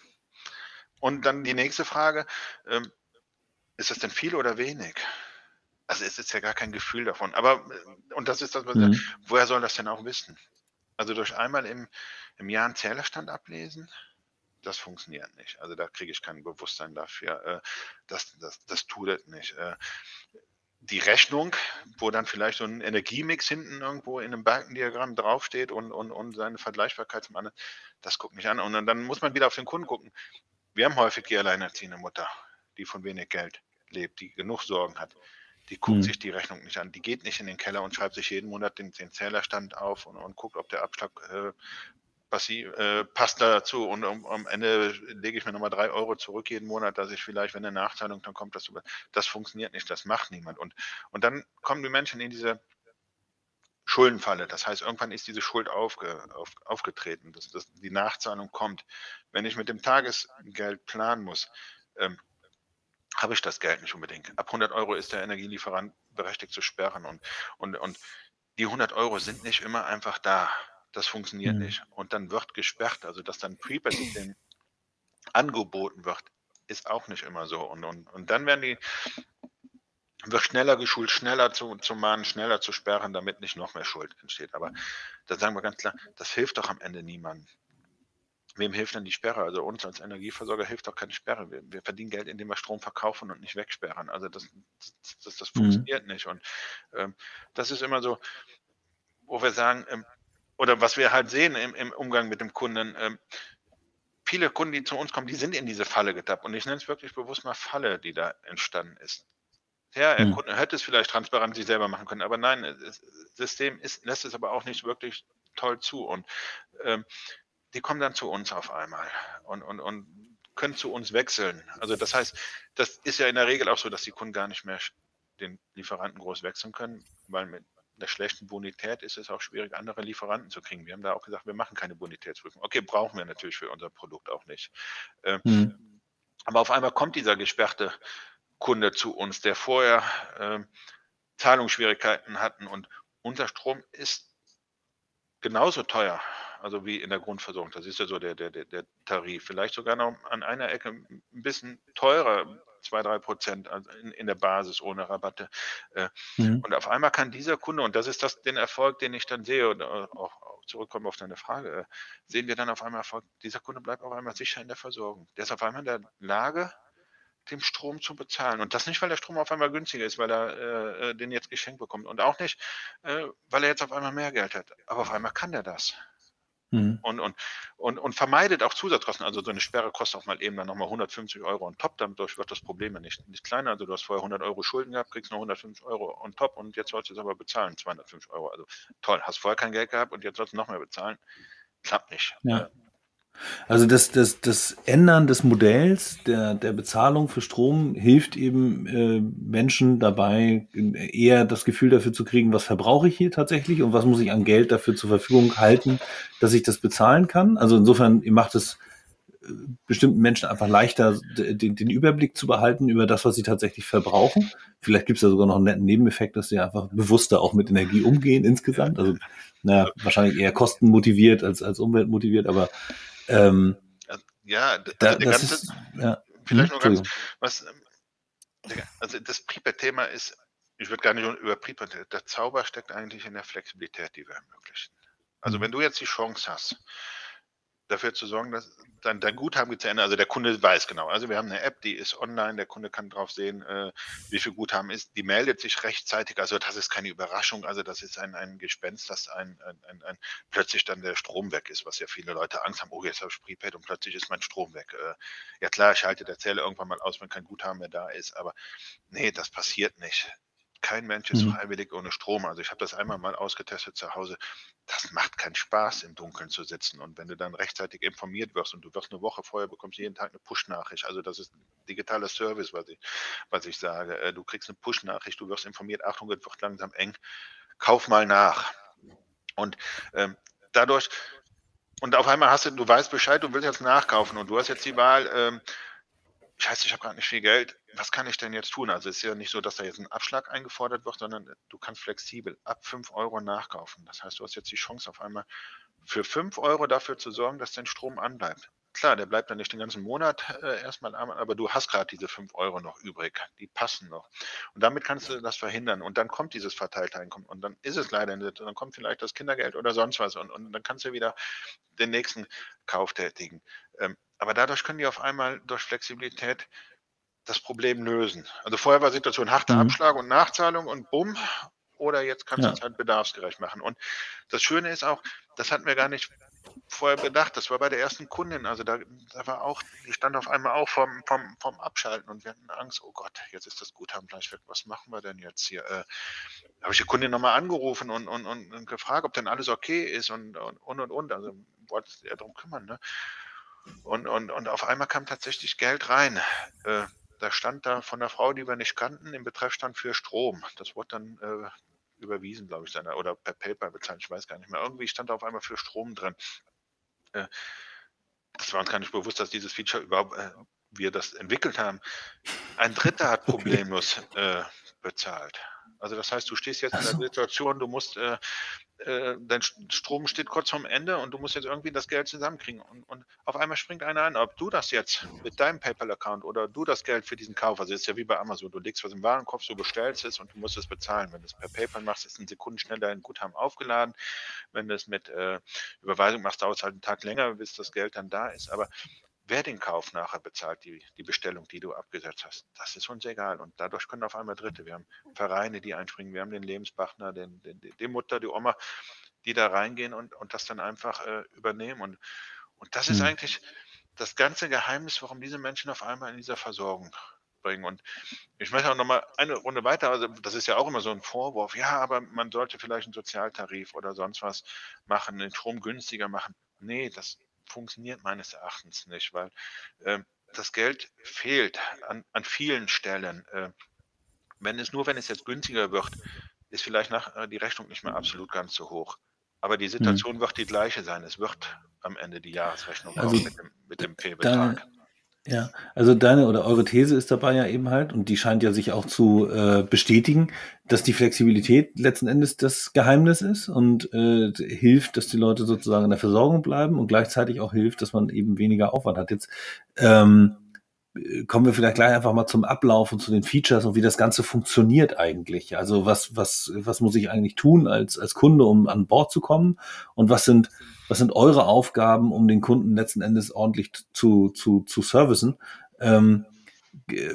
[SPEAKER 3] Und dann die nächste Frage, ähm, ist das denn viel oder wenig? Also es ist ja gar kein Gefühl davon. Aber, äh, und das ist das, was hm. ich, woher soll das denn auch wissen? Also durch einmal im, im Jahr einen Zählerstand ablesen? Das funktioniert nicht. Also da kriege ich kein Bewusstsein dafür. Äh, das, das, das tut es nicht. Äh, die Rechnung, wo dann vielleicht so ein Energiemix hinten irgendwo in einem Balkendiagramm draufsteht und, und, und seine Vergleichbarkeit zum anderen, das guckt mich an. Und dann muss man wieder auf den Kunden gucken. Wir haben häufig die alleinerziehende Mutter, die von wenig Geld lebt, die genug Sorgen hat. Die guckt mhm. sich die Rechnung nicht an. Die geht nicht in den Keller und schreibt sich jeden Monat den, den Zählerstand auf und, und guckt, ob der Abschlag äh, passiv, äh, passt dazu und um, am Ende lege ich mir nochmal drei Euro zurück jeden Monat, dass ich vielleicht, wenn eine Nachzahlung dann kommt, das, das funktioniert nicht, das macht niemand. Und, und dann kommen die Menschen in diese Schuldenfalle. Das heißt, irgendwann ist diese Schuld aufge, auf, aufgetreten, dass, dass die Nachzahlung kommt. Wenn ich mit dem Tagesgeld planen muss, ähm, habe ich das Geld nicht unbedingt. Ab 100 Euro ist der Energielieferant berechtigt zu sperren und, und, und die 100 Euro sind nicht immer einfach da. Das funktioniert mhm. nicht. Und dann wird gesperrt, also dass dann Prepaid-System angeboten wird, ist auch nicht immer so. Und, und, und dann werden die, wird schneller geschult, schneller zu, zu mahnen, schneller zu sperren, damit nicht noch mehr Schuld entsteht. Aber da sagen wir ganz klar, das hilft doch am Ende niemandem. Wem hilft denn die Sperre? Also uns als Energieversorger hilft doch keine Sperre. Wir, wir verdienen Geld, indem wir Strom verkaufen und nicht wegsperren. Also das, das, das, das mhm. funktioniert nicht. Und ähm, das ist immer so, wo wir sagen, ähm, oder was wir halt sehen im, im Umgang mit dem Kunden, ähm, viele Kunden, die zu uns kommen, die sind in diese Falle getappt. Und ich nenne es wirklich bewusst mal Falle, die da entstanden ist. Ja, der hm. Kunde hätte es vielleicht transparent sich selber machen können, aber nein, das System ist, lässt es aber auch nicht wirklich toll zu. Und ähm, die kommen dann zu uns auf einmal und, und, und können zu uns wechseln. Also das heißt, das ist ja in der Regel auch so, dass die Kunden gar nicht mehr den Lieferanten groß wechseln können, weil mit der schlechten Bonität ist es auch schwierig, andere Lieferanten zu kriegen. Wir haben da auch gesagt, wir machen keine Bonitätsprüfung. Okay, brauchen wir natürlich für unser Produkt auch nicht. Ähm, hm. Aber auf einmal kommt dieser gesperrte Kunde zu uns, der vorher äh, Zahlungsschwierigkeiten hatten und unser Strom ist genauso teuer, also wie in der Grundversorgung. Das ist ja so der, der, der Tarif. Vielleicht sogar noch an einer Ecke ein bisschen teurer, zwei, drei Prozent in, in der Basis ohne Rabatte. Äh, mhm. Und auf einmal kann dieser Kunde, und das ist das, den Erfolg, den ich dann sehe, und äh, auch, zurückkommen auf deine Frage, äh, sehen wir dann auf einmal Erfolg, dieser Kunde bleibt auf einmal sicher in der Versorgung. Der ist auf einmal in der Lage, den Strom zu bezahlen. Und das nicht, weil der Strom auf einmal günstiger ist, weil er äh, den jetzt geschenkt bekommt. Und auch nicht, äh, weil er jetzt auf einmal mehr Geld hat. Aber auf einmal kann der das. Mhm. Und, und, und, und vermeidet auch Zusatzkosten. Also so eine Sperre kostet auch mal eben dann nochmal 150 Euro on top. Dadurch wird das Problem ja nicht, nicht kleiner. Also du hast vorher 100 Euro Schulden gehabt, kriegst noch 150 Euro on top und jetzt sollst du es aber bezahlen, 250 Euro. Also toll, hast vorher kein Geld gehabt und jetzt sollst du noch mehr bezahlen. Klappt nicht.
[SPEAKER 1] Ja. Also das, das, das Ändern des Modells der, der Bezahlung für Strom hilft eben äh, Menschen dabei, eher das Gefühl dafür zu kriegen, was verbrauche ich hier tatsächlich und was muss ich an Geld dafür zur Verfügung halten, dass ich das bezahlen kann. Also insofern, macht es bestimmten Menschen einfach leichter den, den Überblick zu behalten über das, was sie tatsächlich verbrauchen. Vielleicht gibt es ja sogar noch einen netten Nebeneffekt, dass sie einfach bewusster auch mit Energie umgehen insgesamt. Also naja, wahrscheinlich eher kostenmotiviert als, als umweltmotiviert, aber ähm,
[SPEAKER 3] ja, also da, das ganze, ist, ja. Vielleicht hm, noch ganz, was, also das Prepaid-Thema ist, ich würde gar nicht über Prepaid, der Zauber steckt eigentlich in der Flexibilität, die wir ermöglichen. Also mhm. wenn du jetzt die Chance hast, dafür zu sorgen, dass dein, dein Guthaben geht zu Ende. Also der Kunde weiß genau. Also wir haben eine App, die ist online, der Kunde kann drauf sehen, äh, wie viel Guthaben ist. Die meldet sich rechtzeitig. Also das ist keine Überraschung. Also das ist ein, ein Gespenst, dass ein, ein, ein, plötzlich dann der Strom weg ist, was ja viele Leute Angst haben. Oh, jetzt habe ich Prepaid und plötzlich ist mein Strom weg. Äh, ja klar, schalte der Zähler irgendwann mal aus, wenn kein Guthaben mehr da ist. Aber nee, das passiert nicht. Kein Mensch ist mhm. freiwillig ohne Strom. Also ich habe das einmal mal ausgetestet zu Hause. Das macht keinen Spaß, im Dunkeln zu sitzen. Und wenn du dann rechtzeitig informiert wirst und du wirst eine Woche vorher, bekommst jeden Tag eine Push-Nachricht. Also das ist digitaler Service, was ich, was ich sage. Äh, du kriegst eine Push-Nachricht, du wirst informiert, Achtung, es wird langsam eng. Kauf mal nach. Und ähm, dadurch, und auf einmal hast du, du weißt Bescheid, du willst jetzt nachkaufen und du hast jetzt die Wahl, ähm, scheiße, ich habe gerade nicht viel Geld, was kann ich denn jetzt tun? Also es ist ja nicht so, dass da jetzt ein Abschlag eingefordert wird, sondern du kannst flexibel ab 5 Euro nachkaufen. Das heißt, du hast jetzt die Chance auf einmal für 5 Euro dafür zu sorgen, dass dein Strom anbleibt. Klar, der bleibt dann nicht den ganzen Monat äh, erstmal an, aber du hast gerade diese 5 Euro noch übrig. Die passen noch. Und damit kannst du das verhindern. Und dann kommt dieses verteilte Einkommen. Und dann ist es leider nicht. Dann kommt vielleicht das Kindergeld oder sonst was. Und, und dann kannst du wieder den nächsten Kauf tätigen. Ähm, aber dadurch können die auf einmal durch Flexibilität das Problem lösen. Also vorher war Situation harter mhm. Abschlag und Nachzahlung und bumm. Oder jetzt kannst ja. du es halt bedarfsgerecht machen. Und das Schöne ist auch, das hatten wir gar nicht vorher bedacht. Das war bei der ersten Kundin. Also da, da war auch, die stand auf einmal auch vom, vom, vom Abschalten und wir hatten Angst, oh Gott, jetzt ist das Guthaben gleich weg. Was machen wir denn jetzt hier? Äh, habe ich die Kundin nochmal angerufen und, und, und, und, gefragt, ob denn alles okay ist und und und. und. Also wollte sich ja darum kümmern. Ne? Und, und, und auf einmal kam tatsächlich Geld rein. Äh, da stand da von der Frau, die wir nicht kannten, im Betreff stand für Strom. Das wurde dann äh, überwiesen, glaube ich, seiner, oder per PayPal bezahlt, ich weiß gar nicht mehr. Irgendwie stand da auf einmal für Strom drin. Äh, das war uns gar nicht bewusst, dass dieses Feature überhaupt, äh, wir das entwickelt haben. Ein Dritter hat problemlos äh, bezahlt. Also das heißt, du stehst jetzt in der Situation, du musst äh, äh, dein Strom steht kurz vorm Ende und du musst jetzt irgendwie das Geld zusammenkriegen. Und, und auf einmal springt einer an, ob du das jetzt mit deinem PayPal-Account oder du das Geld für diesen Kauf, also ist ja wie bei Amazon, du legst was im Warenkorb, du bestellst es und du musst es bezahlen. Wenn du es per PayPal machst, ist ein Sekunden schneller dein Guthaben aufgeladen. Wenn du es mit äh, Überweisung machst, dauert es halt einen Tag länger, bis das Geld dann da ist. Aber wer den Kauf nachher bezahlt, die, die Bestellung, die du abgesetzt hast, das ist uns egal. Und dadurch können auf einmal Dritte. Wir haben Vereine, die einspringen, wir haben den Lebenspartner, den, den, die Mutter, die Oma, die da reingehen und, und das dann einfach äh, übernehmen. Und, und das ist mhm. eigentlich das ganze Geheimnis, warum diese Menschen auf einmal in dieser Versorgung bringen. Und ich möchte auch nochmal eine Runde weiter, also das ist ja auch immer so ein Vorwurf, ja, aber man sollte vielleicht einen Sozialtarif oder sonst was machen, den Strom günstiger machen. Nee, das, funktioniert meines Erachtens nicht, weil äh, das Geld fehlt an, an vielen Stellen. Äh, wenn es nur, wenn es jetzt günstiger wird, ist vielleicht nach, äh, die Rechnung nicht mehr absolut ganz so hoch. Aber die mhm. Situation mhm. wird die gleiche sein. Es wird am Ende die Jahresrechnung also, mit dem, mit dem P-Betrag.
[SPEAKER 1] Ja, also deine oder eure These ist dabei ja eben halt, und die scheint ja sich auch zu äh, bestätigen, dass die Flexibilität letzten Endes das Geheimnis ist und äh, hilft, dass die Leute sozusagen in der Versorgung bleiben und gleichzeitig auch hilft, dass man eben weniger Aufwand hat. Jetzt ähm, kommen wir vielleicht gleich einfach mal zum Ablauf und zu den Features und wie das Ganze funktioniert eigentlich. Also was, was, was muss ich eigentlich tun als, als Kunde, um an Bord zu kommen? Und was sind, was sind eure Aufgaben, um den Kunden letzten Endes ordentlich zu, zu, zu servicen? Ähm,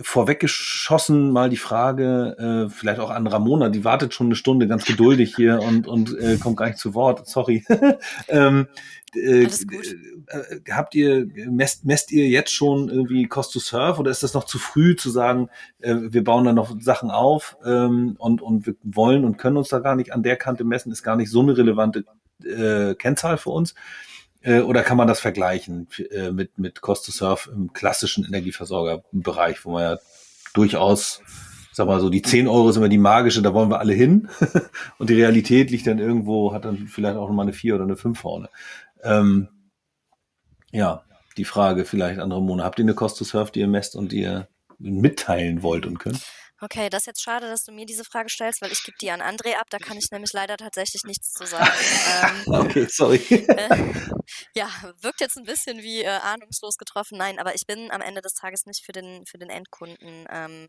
[SPEAKER 1] vorweggeschossen mal die Frage, äh, vielleicht auch an Ramona, die wartet schon eine Stunde ganz geduldig hier und, und äh, kommt gar nicht zu Wort, sorry. ähm, äh, äh, habt ihr, messt, messt ihr jetzt schon irgendwie Cost to Serve oder ist das noch zu früh zu sagen, äh, wir bauen da noch Sachen auf ähm, und, und wir wollen und können uns da gar nicht an der Kante messen, ist gar nicht so eine relevante äh, Kennzahl für uns? Äh, oder kann man das vergleichen äh, mit, mit Cost to Serve im klassischen Energieversorgerbereich, wo man ja durchaus, sag mal so, die 10 Euro ist immer die magische, da wollen wir alle hin. Und die Realität liegt dann irgendwo, hat dann vielleicht auch nochmal eine 4 oder eine 5 vorne. Ähm, ja, die Frage vielleicht andere Mona. Habt ihr eine Cost to Serve, die ihr messt und die ihr mitteilen wollt und könnt?
[SPEAKER 2] Okay, das ist jetzt schade, dass du mir diese Frage stellst, weil ich gebe die an André ab. Da kann ich nämlich leider tatsächlich nichts zu sagen.
[SPEAKER 1] ähm, okay, sorry. Äh,
[SPEAKER 2] ja, wirkt jetzt ein bisschen wie äh, ahnungslos getroffen. Nein, aber ich bin am Ende des Tages nicht für den, für den Endkunden ähm,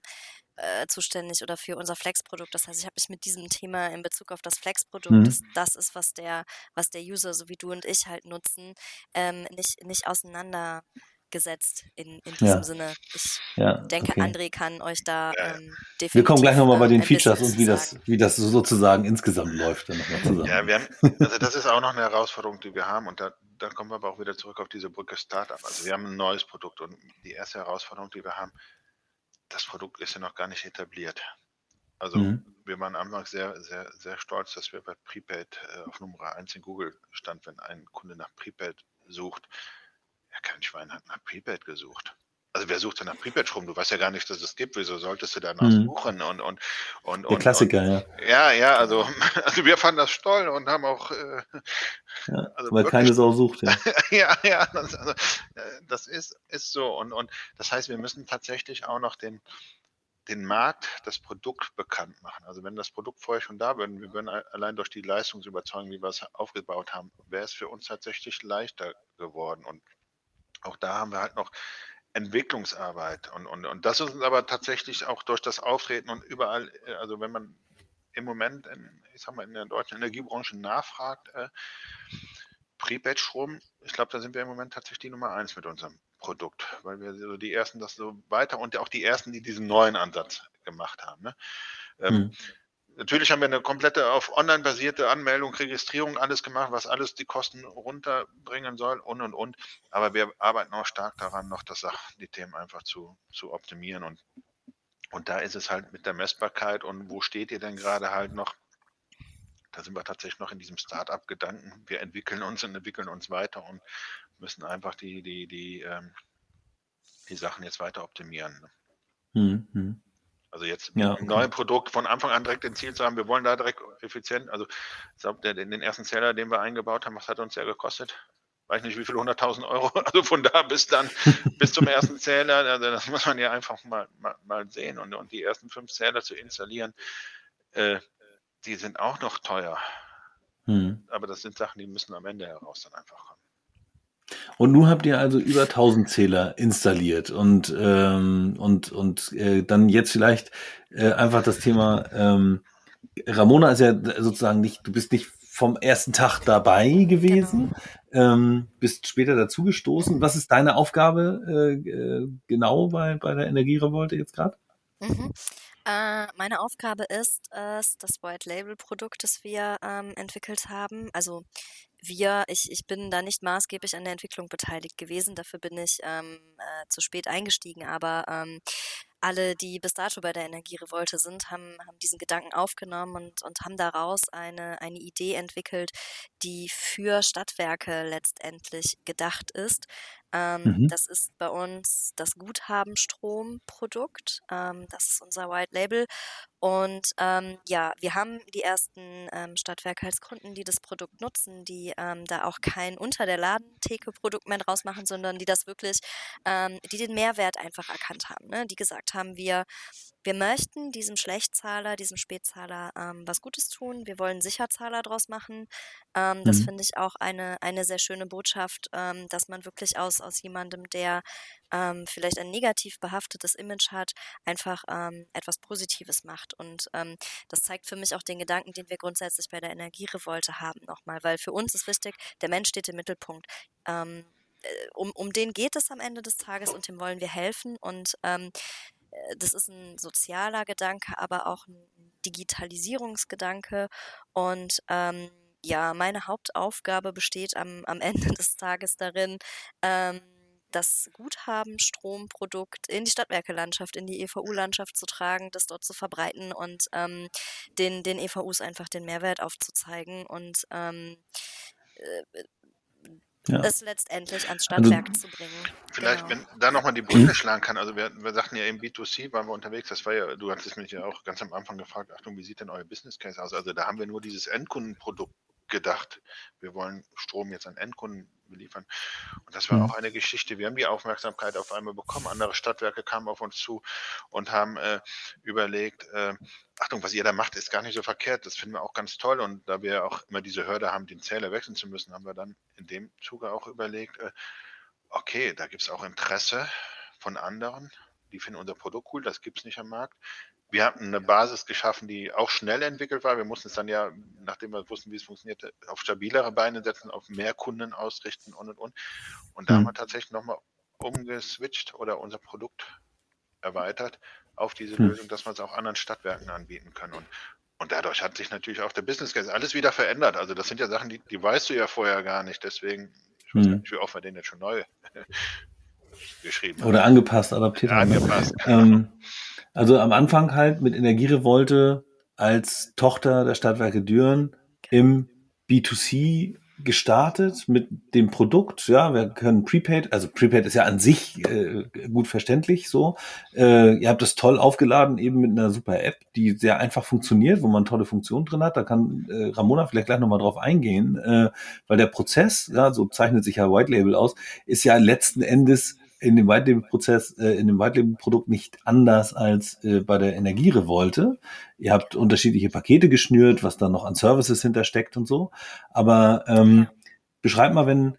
[SPEAKER 2] äh, zuständig oder für unser Flex-Produkt. Das heißt, ich habe mich mit diesem Thema in Bezug auf das Flex-Produkt, mhm. das, das ist, was der, was der User, so wie du und ich halt nutzen, ähm, nicht, nicht auseinander gesetzt in, in diesem ja. Sinne. Ich ja, denke, okay. André kann euch da ähm, definitiv.
[SPEAKER 1] Wir kommen gleich nochmal bei den Features und wie das, wie das sozusagen insgesamt läuft. Dann noch zusammen.
[SPEAKER 3] Ja, wir haben, also das ist auch noch eine Herausforderung, die wir haben und da, da kommen wir aber auch wieder zurück auf diese Brücke Startup. Also wir haben ein neues Produkt und die erste Herausforderung, die wir haben, das Produkt ist ja noch gar nicht etabliert. Also mhm. wir waren anfangs sehr, sehr, sehr stolz, dass wir bei Prepaid äh, auf Nummer 1 in Google stand, wenn ein Kunde nach Prepaid sucht ja, kein Schwein hat nach Prepaid gesucht. Also wer sucht denn nach Prepaid-Strom? Du weißt ja gar nicht, dass es gibt. Wieso solltest du danach mhm. suchen? Und, und, und,
[SPEAKER 1] Der Klassiker,
[SPEAKER 3] und, ja. Ja, ja, also, also wir fanden das toll und haben auch. Äh,
[SPEAKER 1] ja, also weil keine Sau sucht, ja.
[SPEAKER 3] ja, ja, das, also, äh, das ist, ist so. Und, und das heißt, wir müssen tatsächlich auch noch den, den Markt, das Produkt bekannt machen. Also wenn das Produkt vorher schon da wäre, wir würden allein durch die Leistungsüberzeugung, wie wir es aufgebaut haben, wäre es für uns tatsächlich leichter geworden. Und auch da haben wir halt noch Entwicklungsarbeit. Und, und, und das ist uns aber tatsächlich auch durch das Auftreten und überall, äh, also wenn man im Moment in, ich sag mal, in der deutschen Energiebranche nachfragt, äh, Prepaid-Strom, ich glaube, da sind wir im Moment tatsächlich die Nummer eins mit unserem Produkt, weil wir so die ersten das so weiter und auch die ersten, die diesen neuen Ansatz gemacht haben. Ne? Ähm, mhm. Natürlich haben wir eine komplette auf online basierte Anmeldung, Registrierung, alles gemacht, was alles die Kosten runterbringen soll und und und. Aber wir arbeiten auch stark daran, noch das Sach, die Themen einfach zu, zu optimieren. Und, und da ist es halt mit der Messbarkeit und wo steht ihr denn gerade halt noch? Da sind wir tatsächlich noch in diesem Start-up-Gedanken. Wir entwickeln uns und entwickeln uns weiter und müssen einfach die, die, die, ähm, die Sachen jetzt weiter optimieren. Mhm. Also jetzt ja, okay. ein neues Produkt von Anfang an direkt ein Ziel zu haben, wir wollen da direkt effizient, also ich glaube, den, den ersten Zähler, den wir eingebaut haben, was hat uns der gekostet? Weiß nicht, wie viele hunderttausend Euro, also von da bis dann, bis zum ersten Zähler, also das muss man ja einfach mal, mal, mal sehen und, und die ersten fünf Zähler zu installieren, äh, die sind auch noch teuer. Hm. Aber das sind Sachen, die müssen am Ende heraus dann einfach kommen.
[SPEAKER 1] Und nun habt ihr also über 1000 Zähler installiert und, ähm, und, und äh, dann jetzt vielleicht äh, einfach das Thema, ähm, Ramona ist ja sozusagen nicht, du bist nicht vom ersten Tag dabei gewesen, genau. ähm, bist später dazugestoßen. Was ist deine Aufgabe äh, äh genau bei, bei der Energierevolte jetzt gerade?
[SPEAKER 2] Mhm. Äh, meine Aufgabe ist es, das White Label Produkt, das wir ähm, entwickelt haben. Also wir, ich, ich bin da nicht maßgeblich an der Entwicklung beteiligt gewesen, dafür bin ich ähm, äh, zu spät eingestiegen, aber ähm, alle, die bis dato bei der Energierevolte sind, haben, haben diesen Gedanken aufgenommen und, und haben daraus eine, eine Idee entwickelt, die für Stadtwerke letztendlich gedacht ist. Ähm, mhm. Das ist bei uns das Guthabenstromprodukt. Ähm, das ist unser White Label. Und ähm, ja, wir haben die ersten ähm, Stadtwerke als Kunden, die das Produkt nutzen, die ähm, da auch kein unter der Ladentheke Produkt mehr draus machen, sondern die das wirklich, ähm, die den Mehrwert einfach erkannt haben, ne? die gesagt haben, wir wir möchten diesem Schlechtzahler, diesem Spätzahler ähm, was Gutes tun. Wir wollen Sicherzahler draus machen. Ähm, das mhm. finde ich auch eine, eine sehr schöne Botschaft, ähm, dass man wirklich aus, aus jemandem, der ähm, vielleicht ein negativ behaftetes Image hat, einfach ähm, etwas Positives macht. Und ähm, das zeigt für mich auch den Gedanken, den wir grundsätzlich bei der Energierevolte haben nochmal, weil für uns ist wichtig, der Mensch steht im Mittelpunkt. Äh, um, um den geht es am Ende des Tages und dem wollen wir helfen. Und ähm, äh, das ist ein sozialer Gedanke, aber auch ein Digitalisierungsgedanke. Und ähm, ja, meine Hauptaufgabe besteht am, am Ende des Tages darin, ähm, das Guthaben-Stromprodukt in die Stadtwerkelandschaft, in die EVU-Landschaft zu tragen, das dort zu verbreiten und ähm, den, den EVUs einfach den Mehrwert aufzuzeigen und ähm, äh, ja. es letztendlich ans also Stadtwerk also, zu bringen.
[SPEAKER 3] Vielleicht, genau. wenn da nochmal die Brücke schlagen kann, also wir, wir sagten ja im B2C waren wir unterwegs, das war ja, du hattest mich ja auch ganz am Anfang gefragt, Achtung, wie sieht denn euer Business Case aus? Also da haben wir nur dieses Endkundenprodukt gedacht, wir wollen Strom jetzt an Endkunden beliefern. Und das war mhm. auch eine Geschichte. Wir haben die Aufmerksamkeit auf einmal bekommen. Andere Stadtwerke kamen auf uns zu und haben äh, überlegt, äh, Achtung, was ihr da macht, ist gar nicht so verkehrt. Das finden wir auch ganz toll. Und da wir auch immer diese Hürde haben, den Zähler wechseln zu müssen, haben wir dann in dem Zuge auch überlegt, äh, okay, da gibt es auch Interesse von anderen. Die finden unser Produkt cool, das gibt es nicht am Markt wir hatten eine Basis geschaffen, die auch schnell entwickelt war. Wir mussten es dann ja, nachdem wir wussten, wie es funktioniert, auf stabilere Beine setzen, auf mehr Kunden ausrichten und und und. Und da mhm. haben wir tatsächlich nochmal umgeswitcht oder unser Produkt erweitert auf diese mhm. Lösung, dass wir es auch anderen Stadtwerken anbieten können. Und, und dadurch hat sich natürlich auch der Business Case alles wieder verändert. Also das sind ja Sachen, die, die weißt du ja vorher gar nicht. Deswegen, ich weiß mhm. nicht, wie oft wir den jetzt schon neu geschrieben
[SPEAKER 1] haben. Oder angepasst, adaptiert haben. Angepasst. Ähm, also am Anfang halt mit Energierevolte als Tochter der Stadtwerke Düren im B2C gestartet mit dem Produkt. Ja, wir können Prepaid, also Prepaid ist ja an sich äh, gut verständlich so. Äh, ihr habt das toll aufgeladen, eben mit einer super App, die sehr einfach funktioniert, wo man tolle Funktionen drin hat. Da kann äh, Ramona vielleicht gleich nochmal drauf eingehen, äh, weil der Prozess, ja, so zeichnet sich ja White Label aus, ist ja letzten Endes in dem Whitelabel-Prozess, äh, in dem Whitelabel-Produkt nicht anders als äh, bei der Energierevolte. Ihr habt unterschiedliche Pakete geschnürt, was da noch an Services hintersteckt und so. Aber ähm, beschreib mal, wenn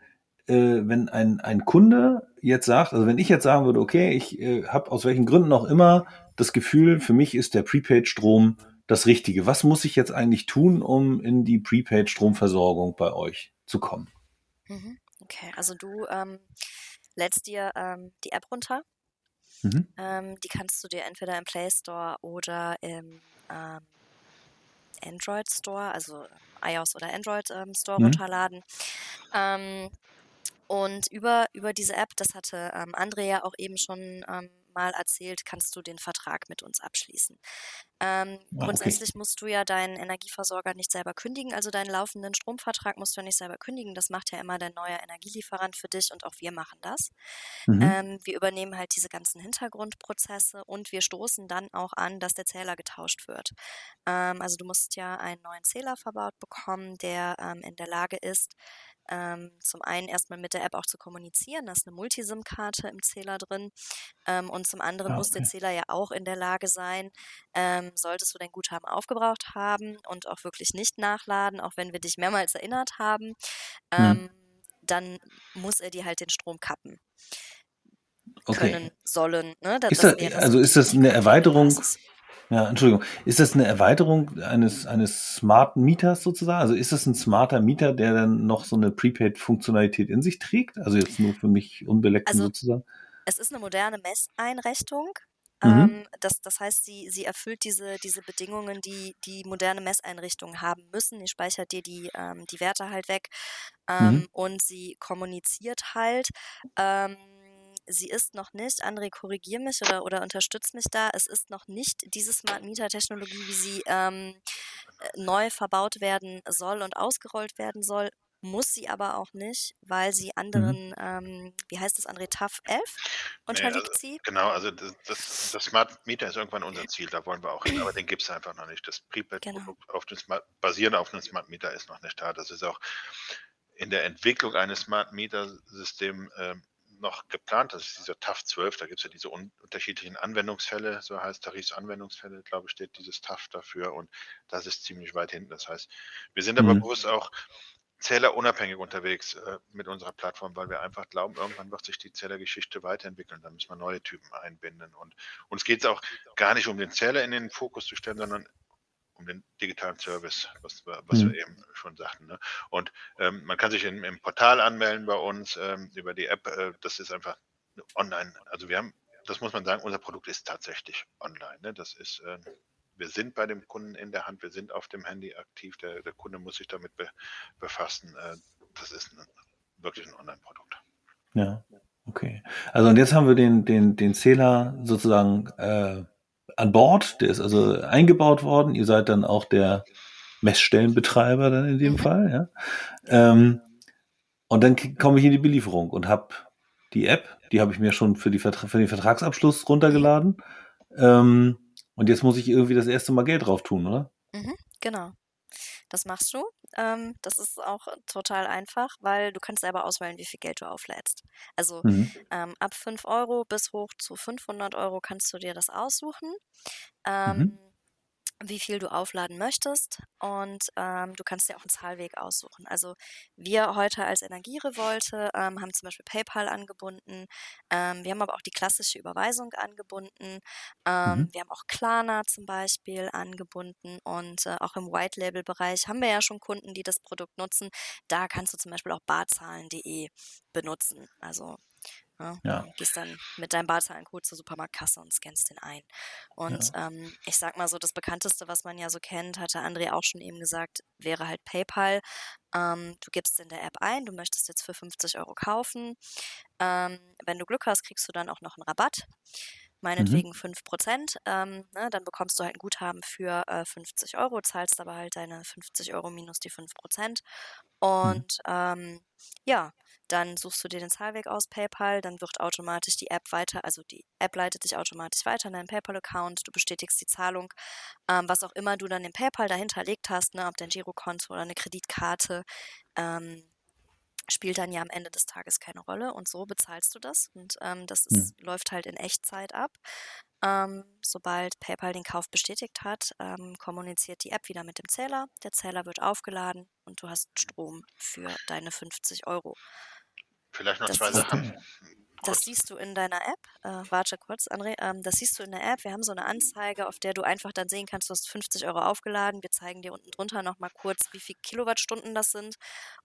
[SPEAKER 1] äh, wenn ein, ein Kunde jetzt sagt, also wenn ich jetzt sagen würde, okay, ich äh, habe aus welchen Gründen auch immer das Gefühl, für mich ist der Prepaid-Strom das Richtige. Was muss ich jetzt eigentlich tun, um in die Prepaid-Stromversorgung bei euch zu kommen?
[SPEAKER 2] Mhm. Okay, also du ähm, lädst dir ähm, die App runter. Mhm. Ähm, die kannst du dir entweder im Play Store oder im ähm, Android Store, also iOS oder Android ähm, Store mhm. runterladen. Ähm, und über, über diese App, das hatte ähm, Andrea auch eben schon mal erzählt, kannst du den Vertrag mit uns abschließen. Ähm, ah, grundsätzlich musst du ja deinen Energieversorger nicht selber kündigen, also deinen laufenden Stromvertrag musst du ja nicht selber kündigen. Das macht ja immer dein neuer Energielieferant für dich und auch wir machen das. Mhm. Ähm, wir übernehmen halt diese ganzen Hintergrundprozesse und wir stoßen dann auch an, dass der Zähler getauscht wird. Ähm, also du musst ja einen neuen Zähler verbaut bekommen, der ähm, in der Lage ist, ähm, zum einen erstmal mit der App auch zu kommunizieren, da ist eine Multisim-Karte im Zähler drin ähm, und zum anderen ah, okay. muss der Zähler ja auch in der Lage sein, ähm, solltest du dein Guthaben aufgebraucht haben und auch wirklich nicht nachladen, auch wenn wir dich mehrmals erinnert haben, hm. dann muss er dir halt den Strom kappen. Okay. Können, sollen. Ne?
[SPEAKER 1] Das, ist das, also ist das eine Erweiterung? Ja, Entschuldigung. Ist das eine Erweiterung eines, eines smarten Mieters sozusagen? Also ist das ein smarter Mieter, der dann noch so eine Prepaid-Funktionalität in sich trägt? Also jetzt nur für mich unbeleckt also, sozusagen?
[SPEAKER 2] Es ist eine moderne Messeinrichtung. Mhm. Ähm, das, das heißt, sie, sie erfüllt diese, diese Bedingungen, die die moderne Messeinrichtungen haben müssen. Die speichert dir die, ähm, die Werte halt weg ähm, mhm. und sie kommuniziert halt. Ähm, sie ist noch nicht, André, korrigier mich oder, oder unterstützt mich da, es ist noch nicht diese Smart Meter Technologie, wie sie ähm, äh, neu verbaut werden soll und ausgerollt werden soll. Muss sie aber auch nicht, weil sie mhm. anderen, mhm. ähm, wie heißt das, André, TAF 11 unterliegt
[SPEAKER 3] nee, also,
[SPEAKER 2] sie?
[SPEAKER 3] Genau, also das, das, das, Smart Meter ist irgendwann unser Ziel, da wollen wir auch hin, aber den gibt es einfach noch nicht. Das Prepaid-Produkt genau. auf dem Smart, basierend auf einem Smart Meter ist noch nicht da. Das ist auch in der Entwicklung eines Smart Meter Systems äh, noch geplant. Das ist dieser TAF 12. Da gibt es ja diese un unterschiedlichen Anwendungsfälle, so heißt Tarifsanwendungsfälle, glaube ich, steht dieses TAF dafür. Und das ist ziemlich weit hinten. Das heißt, wir sind aber mhm. bewusst auch zählerunabhängig unterwegs äh, mit unserer Plattform, weil wir einfach glauben, irgendwann wird sich die Zählergeschichte weiterentwickeln. Da müssen wir neue Typen einbinden. Und uns geht es auch gar nicht um den Zähler in den Fokus zu stellen, sondern um den digitalen Service, was, was mhm. wir eben schon sagten. Ne? Und ähm, man kann sich in, im Portal anmelden bei uns ähm, über die App. Äh, das ist einfach online. Also wir haben, das muss man sagen, unser Produkt ist tatsächlich online. Ne? Das ist, äh, wir sind bei dem Kunden in der Hand, wir sind auf dem Handy aktiv. Der, der Kunde muss sich damit be, befassen. Äh, das ist ein, wirklich ein Online-Produkt.
[SPEAKER 1] Ja, okay. Also und jetzt haben wir den, den, den Zähler sozusagen äh, an Bord, der ist also eingebaut worden. Ihr seid dann auch der Messstellenbetreiber dann in dem mhm. Fall, ja. Ähm, und dann komme ich in die Belieferung und habe die App, die habe ich mir schon für, die Vertra für den Vertragsabschluss runtergeladen. Ähm, und jetzt muss ich irgendwie das erste Mal Geld drauf tun, oder?
[SPEAKER 2] Mhm, genau. Das machst du. Ähm, das ist auch total einfach, weil du kannst selber auswählen, wie viel Geld du auflädst. Also
[SPEAKER 1] Mhm.
[SPEAKER 2] ähm, ab 5 Euro bis hoch zu 500 Euro kannst du dir das aussuchen.
[SPEAKER 1] Mhm.
[SPEAKER 2] Wie viel du aufladen möchtest und ähm, du kannst dir auch einen Zahlweg aussuchen. Also wir heute als Energierevolte ähm, haben zum Beispiel PayPal angebunden. Ähm, wir haben aber auch die klassische Überweisung angebunden. Ähm,
[SPEAKER 1] Mhm.
[SPEAKER 2] Wir haben auch Klarna zum Beispiel angebunden und äh, auch im White Label Bereich haben wir ja schon Kunden, die das Produkt nutzen. Da kannst du zum Beispiel auch barzahlen.de benutzen. Also ja,
[SPEAKER 1] Ja.
[SPEAKER 2] du gehst dann mit deinem Barzahlencode zur Supermarktkasse und scannst den ein. Und ähm, ich sag mal so, das bekannteste, was man ja so kennt, hatte André auch schon eben gesagt, wäre halt PayPal. Ähm, du gibst in der App ein, du möchtest jetzt für 50 Euro kaufen. Ähm, wenn du Glück hast, kriegst du dann auch noch einen Rabatt. Meinetwegen 5%. Ähm, ne, dann bekommst du halt ein Guthaben für äh, 50 Euro, zahlst aber halt deine 50 Euro minus die 5%. Und ähm, ja, dann suchst du dir den Zahlweg aus PayPal, dann wird automatisch die App weiter, also die App leitet dich automatisch weiter in deinen PayPal-Account, du bestätigst die Zahlung, ähm, was auch immer du dann in PayPal dahinterlegt hast, ne, ob dein Girokonto oder eine Kreditkarte, ähm, spielt dann ja am Ende des Tages keine Rolle und so bezahlst du das und ähm, das ist, läuft halt in Echtzeit ab. Ähm, sobald PayPal den Kauf bestätigt hat, ähm, kommuniziert die App wieder mit dem Zähler. Der Zähler wird aufgeladen und du hast Strom für deine 50 Euro.
[SPEAKER 3] Vielleicht noch
[SPEAKER 2] Das
[SPEAKER 3] zwei
[SPEAKER 2] ist-
[SPEAKER 3] Sachen.
[SPEAKER 2] Das siehst du in deiner App. Äh, warte kurz, André. Ähm, das siehst du in der App. Wir haben so eine Anzeige, auf der du einfach dann sehen kannst, du hast 50 Euro aufgeladen. Wir zeigen dir unten drunter nochmal kurz, wie viel Kilowattstunden das sind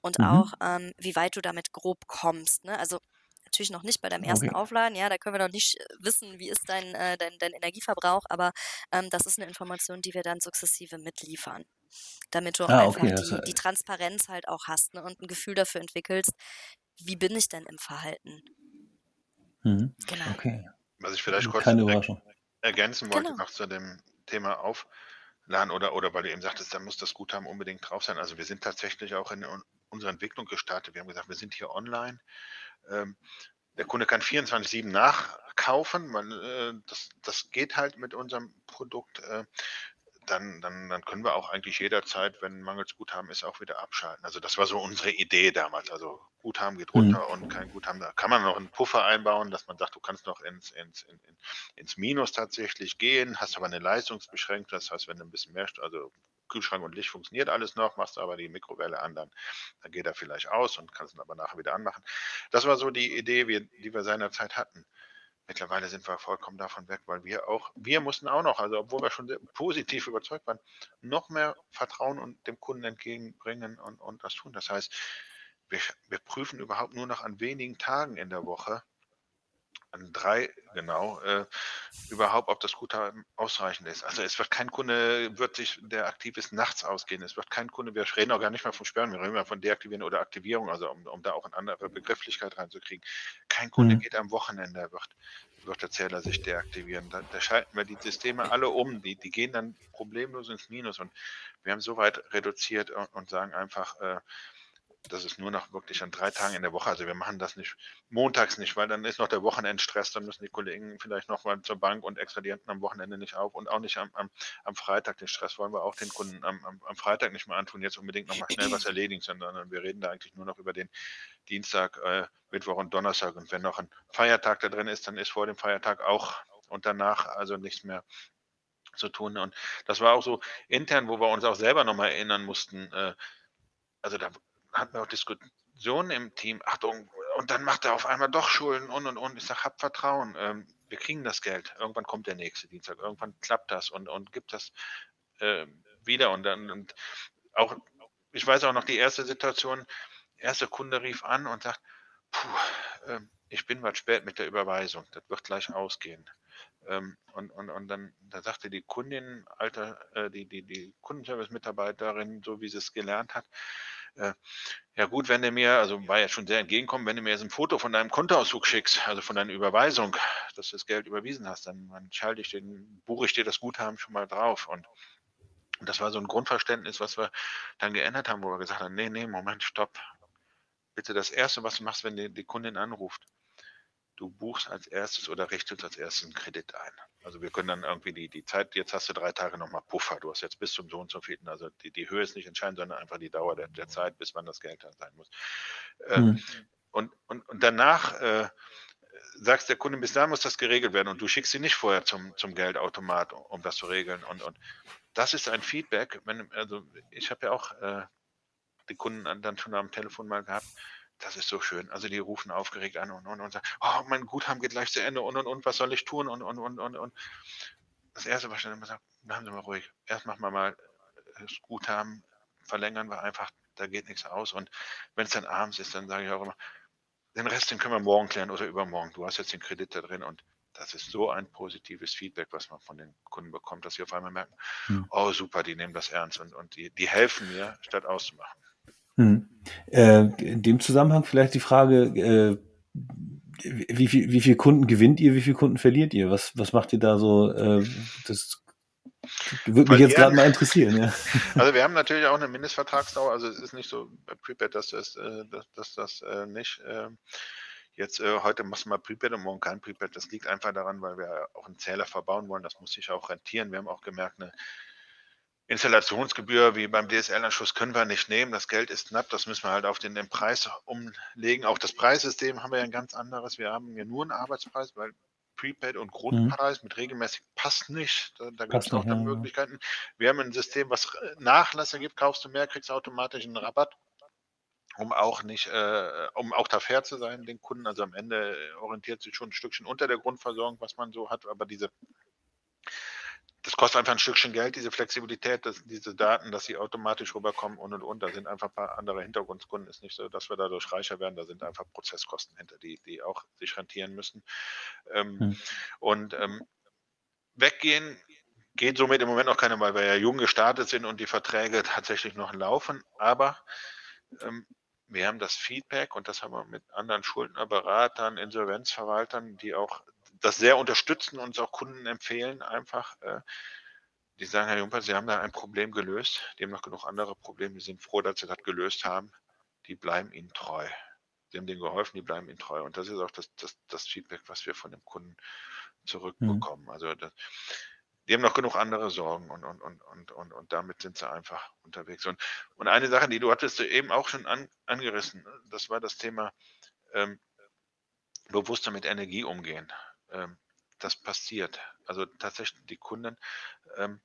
[SPEAKER 2] und
[SPEAKER 1] Mhm.
[SPEAKER 2] auch, ähm, wie weit du damit grob kommst. Ne? Also natürlich noch nicht bei deinem ersten
[SPEAKER 1] Okay.
[SPEAKER 2] Aufladen. Ja, da können wir noch nicht äh, wissen, wie ist dein, äh, dein, dein Energieverbrauch, aber ähm, das ist eine Information, die wir dann sukzessive mitliefern. Damit du auch
[SPEAKER 1] Ah,
[SPEAKER 2] einfach
[SPEAKER 1] okay,
[SPEAKER 2] die, die Transparenz halt auch hast ne? und ein Gefühl dafür entwickelst, wie bin ich denn im Verhalten.
[SPEAKER 1] Mhm.
[SPEAKER 2] Genau.
[SPEAKER 1] Okay.
[SPEAKER 3] Was ich vielleicht kurz er-
[SPEAKER 1] Überraschung.
[SPEAKER 3] ergänzen wollte
[SPEAKER 2] Genau.
[SPEAKER 3] noch zu dem Thema Aufladen oder, oder weil du eben sagtest, da muss das Guthaben unbedingt drauf sein. Also wir sind tatsächlich auch in un- unserer Entwicklung gestartet. Wir haben gesagt, wir sind hier online. Ähm, der Kunde kann 24-7 nachkaufen. Man, äh, das, das geht halt mit unserem Produkt. Äh, dann, dann, dann können wir auch eigentlich jederzeit, wenn mangels Guthaben ist, auch wieder abschalten. Also das war so unsere Idee damals. Also Guthaben geht runter und kein Guthaben. Da kann man noch einen Puffer einbauen, dass man sagt, du kannst noch ins, ins, in, in, ins Minus tatsächlich gehen, hast aber eine Leistungsbeschränkung. Das heißt, wenn du ein bisschen mehr, also Kühlschrank und Licht funktioniert alles noch, machst aber die Mikrowelle an, dann, dann geht er vielleicht aus und kannst ihn aber nachher wieder anmachen. Das war so die Idee, wir, die wir seinerzeit hatten. Mittlerweile sind wir vollkommen davon weg, weil wir auch, wir mussten auch noch, also obwohl wir schon positiv überzeugt waren, noch mehr Vertrauen und dem Kunden entgegenbringen und, und das tun. Das heißt, wir, wir prüfen überhaupt nur noch an wenigen Tagen in der Woche, an drei genau, äh, überhaupt, ob das Guthaben ausreichend ist. Also es wird kein Kunde, wird sich, der aktiv ist, nachts ausgehen. Es wird kein Kunde, wir reden auch gar nicht mehr vom Sperren, wir reden mal von Deaktivieren oder Aktivierung, also um, um da auch eine andere Begrifflichkeit reinzukriegen. Kein Kunde
[SPEAKER 1] Mhm.
[SPEAKER 3] geht am Wochenende, wird, wird der Zähler sich deaktivieren. Da, da schalten wir die Systeme alle um, die, die gehen dann problemlos ins Minus und wir haben so weit reduziert und, und sagen einfach, äh, das ist nur noch wirklich an drei Tagen in der Woche. Also wir machen das nicht montags nicht, weil dann ist noch der Wochenendstress, dann müssen die Kollegen vielleicht noch mal zur Bank und extra die Enten am Wochenende nicht auf und auch nicht am, am, am Freitag. Den Stress wollen wir auch den Kunden am, am, am Freitag nicht mehr antun, jetzt unbedingt noch mal schnell was erledigen, sondern wir reden da eigentlich nur noch über den Dienstag, äh, Mittwoch und Donnerstag. Und wenn noch ein Feiertag da drin ist, dann ist vor dem Feiertag auch und danach also nichts mehr zu tun. Und das war auch so intern, wo wir uns auch selber nochmal erinnern mussten. Äh, also da hatten wir auch Diskussionen im Team. Achtung, und dann macht er auf einmal doch Schulden und und und. Ich sage, habt Vertrauen. Ähm, wir kriegen das Geld. Irgendwann kommt der nächste Dienstag. Irgendwann klappt das und, und gibt das äh, wieder. Und dann und auch, ich weiß auch noch die erste Situation. Erster Kunde rief an und sagt, puh, äh, ich bin was spät mit der Überweisung. Das wird gleich ausgehen. Ähm, und, und, und dann da sagte die Kundin, alter, äh, die, die, die Kundenservice-Mitarbeiterin, so wie sie es gelernt hat, äh, ja gut, wenn du mir, also war ja schon sehr entgegenkommen, wenn du mir jetzt ein Foto von deinem Kontoauszug schickst, also von deiner Überweisung, dass du das Geld überwiesen hast, dann, dann schalte ich den, buche ich dir das Guthaben schon mal drauf. Und, und das war so ein Grundverständnis, was wir dann geändert haben, wo wir gesagt haben, nee, nee, Moment, stopp. Bitte das Erste, was du machst, wenn die, die Kundin anruft, du buchst als erstes oder richtest als erstes einen Kredit ein. Also wir können dann irgendwie die, die Zeit, jetzt hast du drei Tage nochmal Puffer, du hast jetzt bis zum so und so vielen, also die, die Höhe ist nicht entscheidend, sondern einfach die Dauer der, der Zeit, bis wann das Geld da sein muss. Mhm. und, und, und danach äh, sagst der Kunde, bis da muss das geregelt werden und du schickst sie nicht vorher zum, zum Geldautomat, um das zu regeln. Und, und das ist ein Feedback, wenn, also ich habe ja auch äh, die Kunden dann schon am Telefon mal gehabt, das ist so schön. Also die rufen aufgeregt an und, und, und sagen, oh, mein Guthaben geht gleich zu Ende und, und, und, was soll ich tun? Und, und, und, und, und. Das Erste, was ich dann immer sage, bleiben Sie mal ruhig. Erst machen wir mal das Guthaben, verlängern wir einfach, da geht nichts aus. Und wenn es dann abends ist, dann sage ich auch immer, den Rest, den können wir morgen klären oder übermorgen. Du hast jetzt den Kredit da drin und das ist so ein positives Feedback, was man von den Kunden bekommt, dass sie auf einmal merken, hm. oh super, die nehmen das ernst und, und die, die helfen mir, statt auszumachen.
[SPEAKER 1] Hm. Äh, in dem Zusammenhang vielleicht die Frage, äh, wie, viel, wie viele Kunden gewinnt ihr, wie viele Kunden verliert ihr? Was, was macht ihr da so? Äh, das würde mich jetzt gerade mal interessieren. Ja.
[SPEAKER 3] Also wir haben natürlich auch eine Mindestvertragsdauer. Also es ist nicht so bei Prepaid, dass das, äh, dass, dass das äh, nicht äh, jetzt äh, heute machst du mal Prepaid und morgen kein Prepaid. Das liegt einfach daran, weil wir auch einen Zähler verbauen wollen. Das muss sich auch rentieren. Wir haben auch gemerkt, eine Installationsgebühr wie beim DSL-Anschluss können wir nicht nehmen. Das Geld ist knapp, das müssen wir halt auf den, den Preis umlegen. Auch das Preissystem haben wir ja ein ganz anderes. Wir haben ja nur einen Arbeitspreis, weil Prepaid und Grundpreis mhm. mit regelmäßig passt nicht. Da, da gibt es auch dann Möglichkeiten. Wir haben ein System, was Nachlässe gibt, kaufst du mehr, kriegst automatisch einen Rabatt um auch nicht, äh, um auch da fair zu sein, den Kunden. Also am Ende orientiert sich schon ein Stückchen unter der Grundversorgung, was man so hat, aber diese das kostet einfach ein Stückchen Geld, diese Flexibilität, dass, diese Daten, dass sie automatisch rüberkommen und und und. Da sind einfach ein paar andere Hintergrundkunden. Ist nicht so, dass wir dadurch reicher werden. Da sind einfach Prozesskosten hinter, die, die auch sich rentieren müssen. Ähm, hm. Und ähm, weggehen geht somit im Moment noch keine, weil wir ja jung gestartet sind und die Verträge tatsächlich noch laufen. Aber ähm, wir haben das Feedback und das haben wir mit anderen Schuldnerberatern, Insolvenzverwaltern, die auch das sehr unterstützen und uns auch Kunden empfehlen, einfach. Äh, die sagen, Herr Jumper, Sie haben da ein Problem gelöst. Die haben noch genug andere Probleme. Die sind froh, dass Sie das gelöst haben. Die bleiben Ihnen treu. Sie haben denen geholfen, die bleiben Ihnen treu. Und das ist auch das, das, das Feedback, was wir von dem Kunden zurückbekommen. Mhm. Also das, die haben noch genug andere Sorgen und, und, und, und, und, und damit sind sie einfach unterwegs. Und, und eine Sache, die du hattest eben auch schon an, angerissen, das war das Thema ähm, bewusster mit Energie umgehen ähm, das passiert. Also tatsächlich die Kunden, ähm,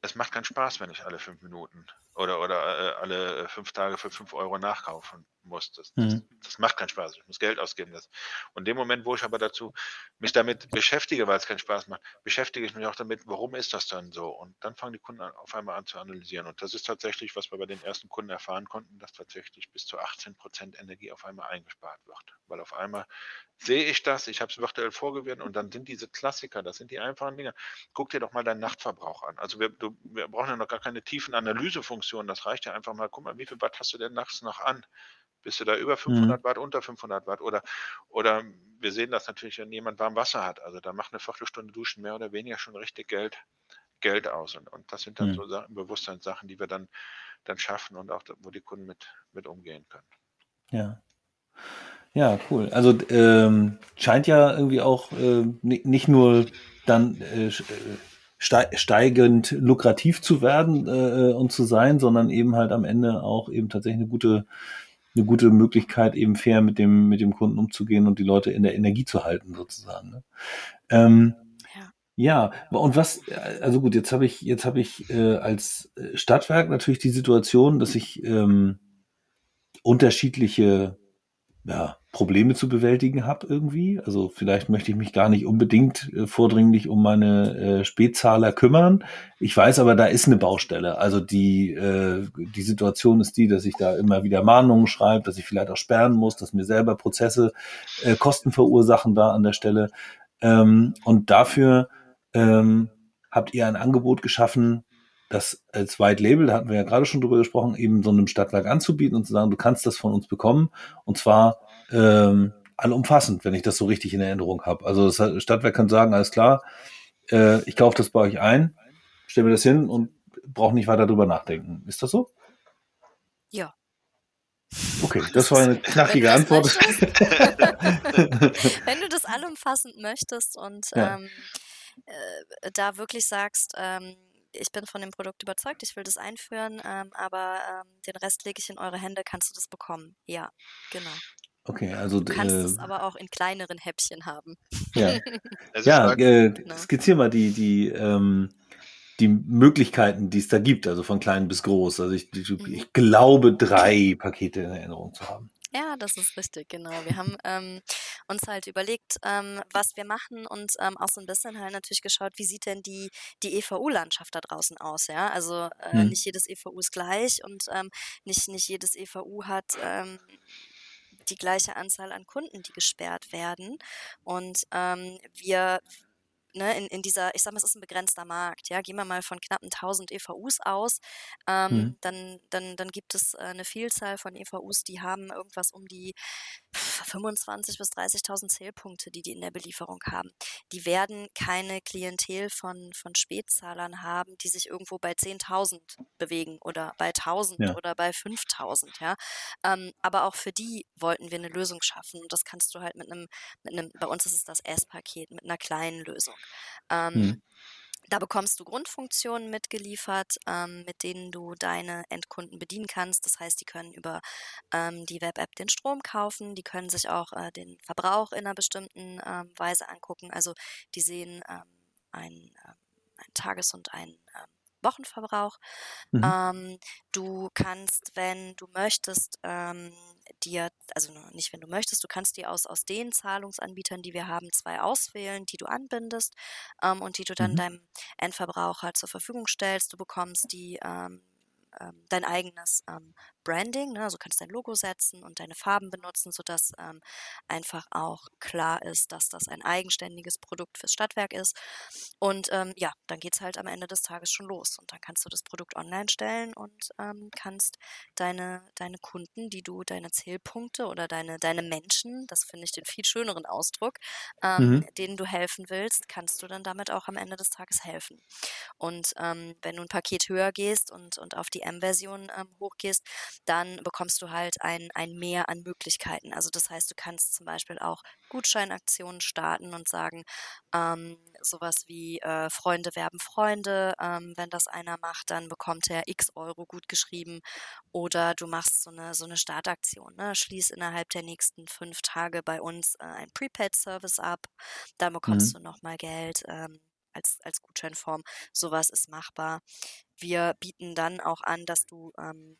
[SPEAKER 3] es macht keinen Spaß, wenn ich alle fünf Minuten oder, oder äh, alle fünf Tage für fünf Euro nachkaufen muss. Das, mhm. das, das, macht keinen Spaß. Ich muss Geld ausgeben. Das. Und in dem Moment, wo ich aber dazu mich damit beschäftige, weil es keinen Spaß macht, beschäftige ich mich auch damit, warum ist das dann so? Und dann fangen die Kunden auf einmal an zu analysieren. Und das ist tatsächlich, was wir bei den ersten Kunden erfahren konnten, dass tatsächlich bis zu 18 Prozent Energie auf einmal eingespart wird. Weil auf einmal sehe ich das, ich habe es virtuell vorgewirkt und dann sind diese Klassiker, das sind die einfachen Dinge. Guck dir doch mal deinen Nachtverbrauch an. Also wir, du, wir brauchen ja noch gar keine tiefen Analysefunktionen. Das reicht ja einfach mal, guck mal, wie viel Watt hast du denn nachts noch an? Bist du da über 500 mhm. Watt, unter 500 Watt? Oder, oder wir sehen das natürlich, wenn jemand warm Wasser hat. Also da macht eine Viertelstunde Duschen mehr oder weniger schon richtig Geld, Geld aus. Und, und das sind dann mhm. so Sachen, Bewusstseinssachen, die wir dann, dann schaffen und auch, wo die Kunden mit, mit umgehen können.
[SPEAKER 1] Ja. Ja, cool. Also ähm, scheint ja irgendwie auch äh, nicht nur dann äh, steigend lukrativ zu werden äh, und zu sein, sondern eben halt am Ende auch eben tatsächlich eine gute eine gute Möglichkeit, eben fair mit dem, mit dem Kunden umzugehen und die Leute in der Energie zu halten, sozusagen. Ne? Ähm, ja. ja, und was, also gut, jetzt habe ich, jetzt habe ich äh, als Stadtwerk natürlich die Situation, dass ich ähm, unterschiedliche ja, Probleme zu bewältigen habe irgendwie. Also vielleicht möchte ich mich gar nicht unbedingt äh, vordringlich um meine äh, Spätzahler kümmern. Ich weiß aber, da ist eine Baustelle. Also die, äh, die Situation ist die, dass ich da immer wieder Mahnungen schreibe, dass ich vielleicht auch sperren muss, dass mir selber Prozesse äh, Kosten verursachen da an der Stelle. Ähm, und dafür ähm, habt ihr ein Angebot geschaffen, das als White Label, da hatten wir ja gerade schon drüber gesprochen, eben so einem Stadtwerk anzubieten und zu sagen, du kannst das von uns bekommen und zwar ähm, allumfassend, wenn ich das so richtig in Erinnerung habe. Also das Stadtwerk kann sagen, alles klar, äh, ich kaufe das bei euch ein, stelle mir das hin und brauche nicht weiter drüber nachdenken. Ist das so?
[SPEAKER 2] Ja.
[SPEAKER 1] Okay, das war eine knackige Antwort.
[SPEAKER 2] wenn du das allumfassend möchtest und ja. ähm, äh, da wirklich sagst, ähm, ich bin von dem Produkt überzeugt, ich will das einführen, ähm, aber ähm, den Rest lege ich in eure Hände, kannst du das bekommen? Ja, genau.
[SPEAKER 1] Okay, also
[SPEAKER 2] Du kannst es
[SPEAKER 1] äh,
[SPEAKER 2] aber auch in kleineren Häppchen haben.
[SPEAKER 1] ja,
[SPEAKER 3] Also
[SPEAKER 1] ja, äh,
[SPEAKER 2] Genau.
[SPEAKER 1] skizzier mal die die ähm, die Möglichkeiten, die es da gibt, also von klein bis groß. Also ich, ich,
[SPEAKER 2] Mhm.
[SPEAKER 1] ich glaube drei Pakete in Erinnerung zu haben.
[SPEAKER 2] Ja, das ist richtig, genau. Wir haben ähm, uns halt überlegt, ähm, was wir machen und ähm, auch so ein bisschen halt natürlich geschaut, wie sieht denn die, die EVU-Landschaft da draußen aus, ja? Also äh,
[SPEAKER 1] Hm.
[SPEAKER 2] nicht jedes EVU ist gleich und ähm, nicht, nicht jedes EVU hat ähm, die gleiche Anzahl an Kunden, die gesperrt werden. Und ähm, wir ne, in, in dieser, ich sag mal, es ist ein begrenzter Markt, ja, gehen wir mal von knappen 1000 EVUs aus, ähm,
[SPEAKER 1] Hm.
[SPEAKER 2] dann, dann, dann gibt es äh, eine Vielzahl von EVUs, die haben irgendwas um die 25.000 bis 30.000 Zählpunkte, die die in der Belieferung haben. Die werden keine Klientel von, von Spätzahlern haben, die sich irgendwo bei 10.000 bewegen oder bei 1.000
[SPEAKER 1] Ja.
[SPEAKER 2] oder bei 5.000, ja. Ähm, aber auch für die wollten wir eine Lösung schaffen und das kannst du halt mit einem, mit einem bei uns ist es das S-Paket, mit einer kleinen Lösung. Ähm,
[SPEAKER 1] Hm.
[SPEAKER 2] da bekommst du Grundfunktionen mitgeliefert, ähm, mit denen du deine Endkunden bedienen kannst. Das heißt, die können über ähm, die Web-App den Strom kaufen, die können sich auch äh, den Verbrauch in einer bestimmten ähm, Weise angucken. Also die sehen ähm, einen, ähm, einen Tages- und einen ähm, Wochenverbrauch.
[SPEAKER 1] Mhm.
[SPEAKER 2] Ähm, du kannst, wenn du möchtest, ähm, dir, also nicht wenn du möchtest, du kannst dir aus, aus den Zahlungsanbietern, die wir haben, zwei auswählen, die du anbindest ähm, und die du dann
[SPEAKER 1] Mhm.
[SPEAKER 2] deinem Endverbraucher zur Verfügung stellst. Du bekommst die ähm, ähm, dein eigenes ähm, Branding, ne? also du kannst dein Logo setzen und deine Farben benutzen, sodass ähm, einfach auch klar ist, dass das ein eigenständiges Produkt fürs Stadtwerk ist. Und ähm, ja, dann geht's halt am Ende des Tages schon los. Und dann kannst du das Produkt online stellen und ähm, kannst deine, deine Kunden, die du, deine Zählpunkte oder deine, deine Menschen, das finde ich den viel schöneren Ausdruck, ähm,
[SPEAKER 1] Mhm.
[SPEAKER 2] denen du helfen willst, kannst du dann damit auch am Ende des Tages helfen. Und ähm, wenn du ein Paket höher gehst und, und auf die M-Version ähm, hochgehst, dann bekommst du halt ein, ein Mehr an Möglichkeiten. Also das heißt, du kannst zum Beispiel auch Gutscheinaktionen starten und sagen, ähm, sowas wie äh, Freunde werben Freunde. Ähm, wenn das einer macht, dann bekommt er x Euro gut geschrieben. Oder du machst so eine, so eine Startaktion. Ne? Schließ innerhalb der nächsten fünf Tage bei uns äh, ein Prepaid-Service ab. Dann bekommst
[SPEAKER 1] Mhm.
[SPEAKER 2] du nochmal Geld. Ähm, als, als Gutscheinform. Sowas ist machbar. Wir bieten dann auch an, dass du ähm,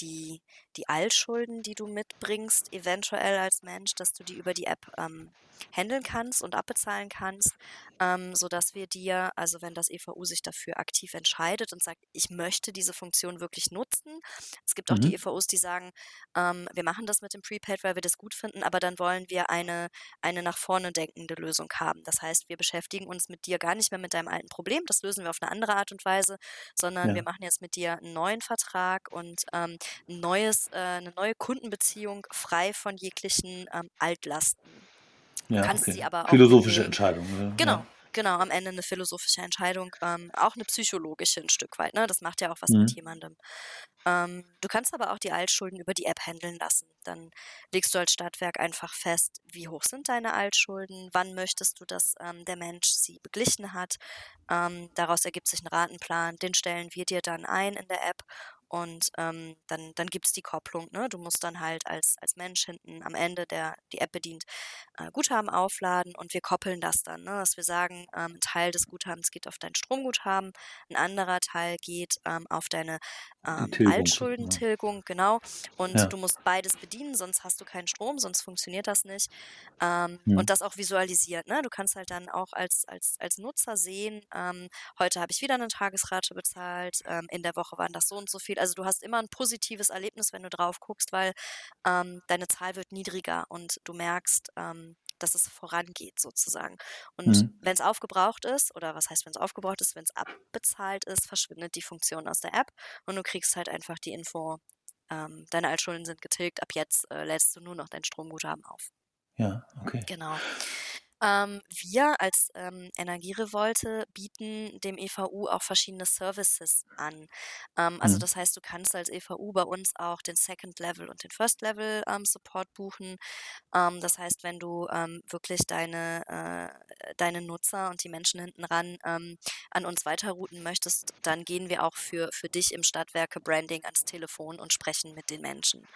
[SPEAKER 2] die, die Altschulden, die du mitbringst, eventuell als Mensch, dass du die über die App ähm, handeln kannst und abbezahlen kannst, ähm, sodass wir dir, also wenn das EVU sich dafür aktiv entscheidet und sagt, ich möchte diese Funktion wirklich nutzen. Es gibt auch die
[SPEAKER 1] Mhm.
[SPEAKER 2] EVUs, die sagen, ähm, wir machen das mit dem Prepaid, weil wir das gut finden, aber dann wollen wir eine, eine nach vorne denkende Lösung haben. Das heißt, wir beschäftigen uns mit dir gar nicht mehr mit deinem alten Problem, das lösen wir auf eine andere Art und Weise, sondern wir
[SPEAKER 1] Ja.
[SPEAKER 2] machen jetzt mit dir einen neuen Vertrag und ähm, ein neues, äh, eine neue Kundenbeziehung frei von jeglichen ähm, Altlasten.
[SPEAKER 1] Ja,
[SPEAKER 2] kannst sie
[SPEAKER 1] okay.
[SPEAKER 2] aber auch
[SPEAKER 1] Philosophische. Entscheidung. ne?
[SPEAKER 2] Genau,
[SPEAKER 1] Ja.
[SPEAKER 2] genau, am Ende eine philosophische Entscheidung, ähm, auch eine psychologische ein Stück weit. Ne? Das macht ja auch was mit
[SPEAKER 1] Mhm.
[SPEAKER 2] jemandem. Ähm, du kannst aber auch die Altschulden über die App handeln lassen. Dann legst du als Stadtwerk einfach fest, wie hoch sind deine Altschulden, wann möchtest du, dass ähm, der Mensch sie beglichen hat. Ähm, daraus ergibt sich ein Ratenplan, den stellen wir dir dann ein in der App und ähm, dann, dann gibt es die Kopplung. Ne? Du musst dann halt als, als Mensch hinten am Ende, der die App bedient, äh, Guthaben aufladen und wir koppeln das dann, ne? dass wir sagen, ähm, ein Teil des Guthabens geht auf dein Stromguthaben, ein anderer Teil geht ähm, auf deine ähm,
[SPEAKER 1] Tilgung.
[SPEAKER 2] Altschuldentilgung, genau. Und
[SPEAKER 1] Ja.
[SPEAKER 2] du musst beides bedienen, sonst hast du keinen Strom, sonst funktioniert das nicht. Ähm,
[SPEAKER 1] Hm.
[SPEAKER 2] Und das auch visualisiert. Ne? Du kannst halt dann auch als, als, als Nutzer sehen, ähm, heute habe ich wieder eine Tagesrate bezahlt, in der Woche waren das so und so viel. Also du hast immer ein positives Erlebnis, wenn du drauf guckst, weil ähm, deine Zahl wird niedriger und du merkst, ähm, dass es vorangeht sozusagen. Und
[SPEAKER 1] Mhm.
[SPEAKER 2] wenn es aufgebraucht ist, oder was heißt, wenn es aufgebraucht ist, wenn es abbezahlt ist, verschwindet die Funktion aus der App und du kriegst halt einfach die Info, ähm, deine Altschulden sind getilgt, ab jetzt äh, lädst du nur noch dein Stromguthaben auf.
[SPEAKER 1] Ja, okay.
[SPEAKER 2] Genau. Ähm, wir als ähm, Energierevolte bieten dem EVU auch verschiedene Services an. Ähm, also
[SPEAKER 1] Mhm.
[SPEAKER 2] das heißt, du kannst als EVU bei uns auch den Second Level und den First Level ähm, Support buchen. Ähm, das heißt, wenn du ähm, wirklich deine, äh, deine Nutzer und die Menschen hinten ran an uns weiterrouten möchtest, dann gehen wir auch für, für dich im Stadtwerke Branding ans Telefon und sprechen mit den Menschen.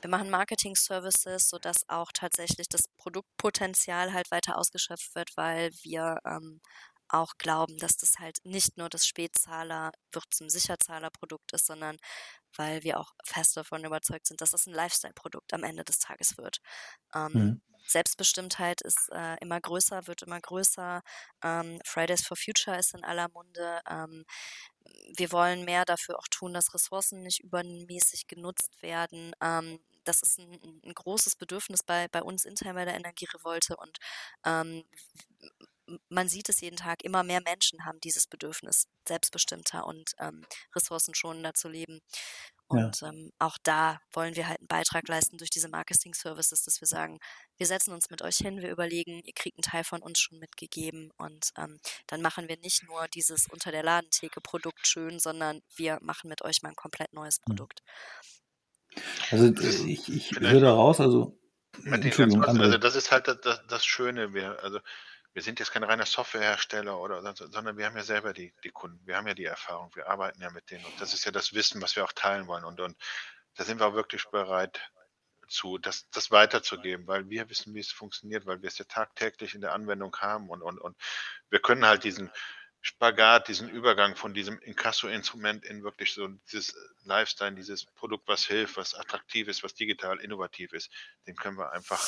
[SPEAKER 2] Wir machen Marketing-Services, sodass auch tatsächlich das Produktpotenzial halt weiter ausgeschöpft wird, weil wir ähm, auch glauben, dass das halt nicht nur das Spätzahler wird zum Sicherzahlerprodukt ist, sondern weil wir auch fest davon überzeugt sind, dass es ein Lifestyle-Produkt am Ende des Tages wird. Ähm,
[SPEAKER 1] Mhm.
[SPEAKER 2] Selbstbestimmtheit ist äh, immer größer, wird immer größer. Ähm, Fridays for Future ist in aller Munde. Ähm, wir wollen mehr dafür auch tun, dass Ressourcen nicht übermäßig genutzt werden. Ähm, das ist ein, ein, großes Bedürfnis bei, bei uns intern bei der Energierevolte und ähm, man sieht es jeden Tag, immer mehr Menschen haben dieses Bedürfnis, selbstbestimmter und ähm, ressourcenschonender zu leben. Und ja. ähm, auch da wollen wir halt einen Beitrag leisten durch diese Marketing-Services, dass wir sagen, wir setzen uns mit euch hin, wir überlegen, ihr kriegt einen Teil von uns schon mitgegeben und ähm, dann machen wir nicht nur dieses unter der Ladentheke Produkt schön, sondern wir machen mit euch mal ein komplett neues
[SPEAKER 1] Hm.
[SPEAKER 2] Produkt.
[SPEAKER 1] Also ich, ich höre da raus, also
[SPEAKER 3] also das ist halt das, das Schöne, wir, also wir sind jetzt kein reiner Softwarehersteller oder sondern wir haben ja selber die, die Kunden, wir haben ja die Erfahrung, wir arbeiten ja mit denen. Und das ist ja das Wissen, was wir auch teilen wollen. Und, und da sind wir auch wirklich bereit zu, das, das weiterzugeben, weil wir wissen, wie es funktioniert, weil wir es ja tagtäglich in der Anwendung haben. Und, und, und wir können halt diesen Spagat, diesen Übergang von diesem Inkasso-Instrument in wirklich so dieses Lifestyle, dieses Produkt, was hilft, was attraktiv ist, was digital innovativ ist, den können wir einfach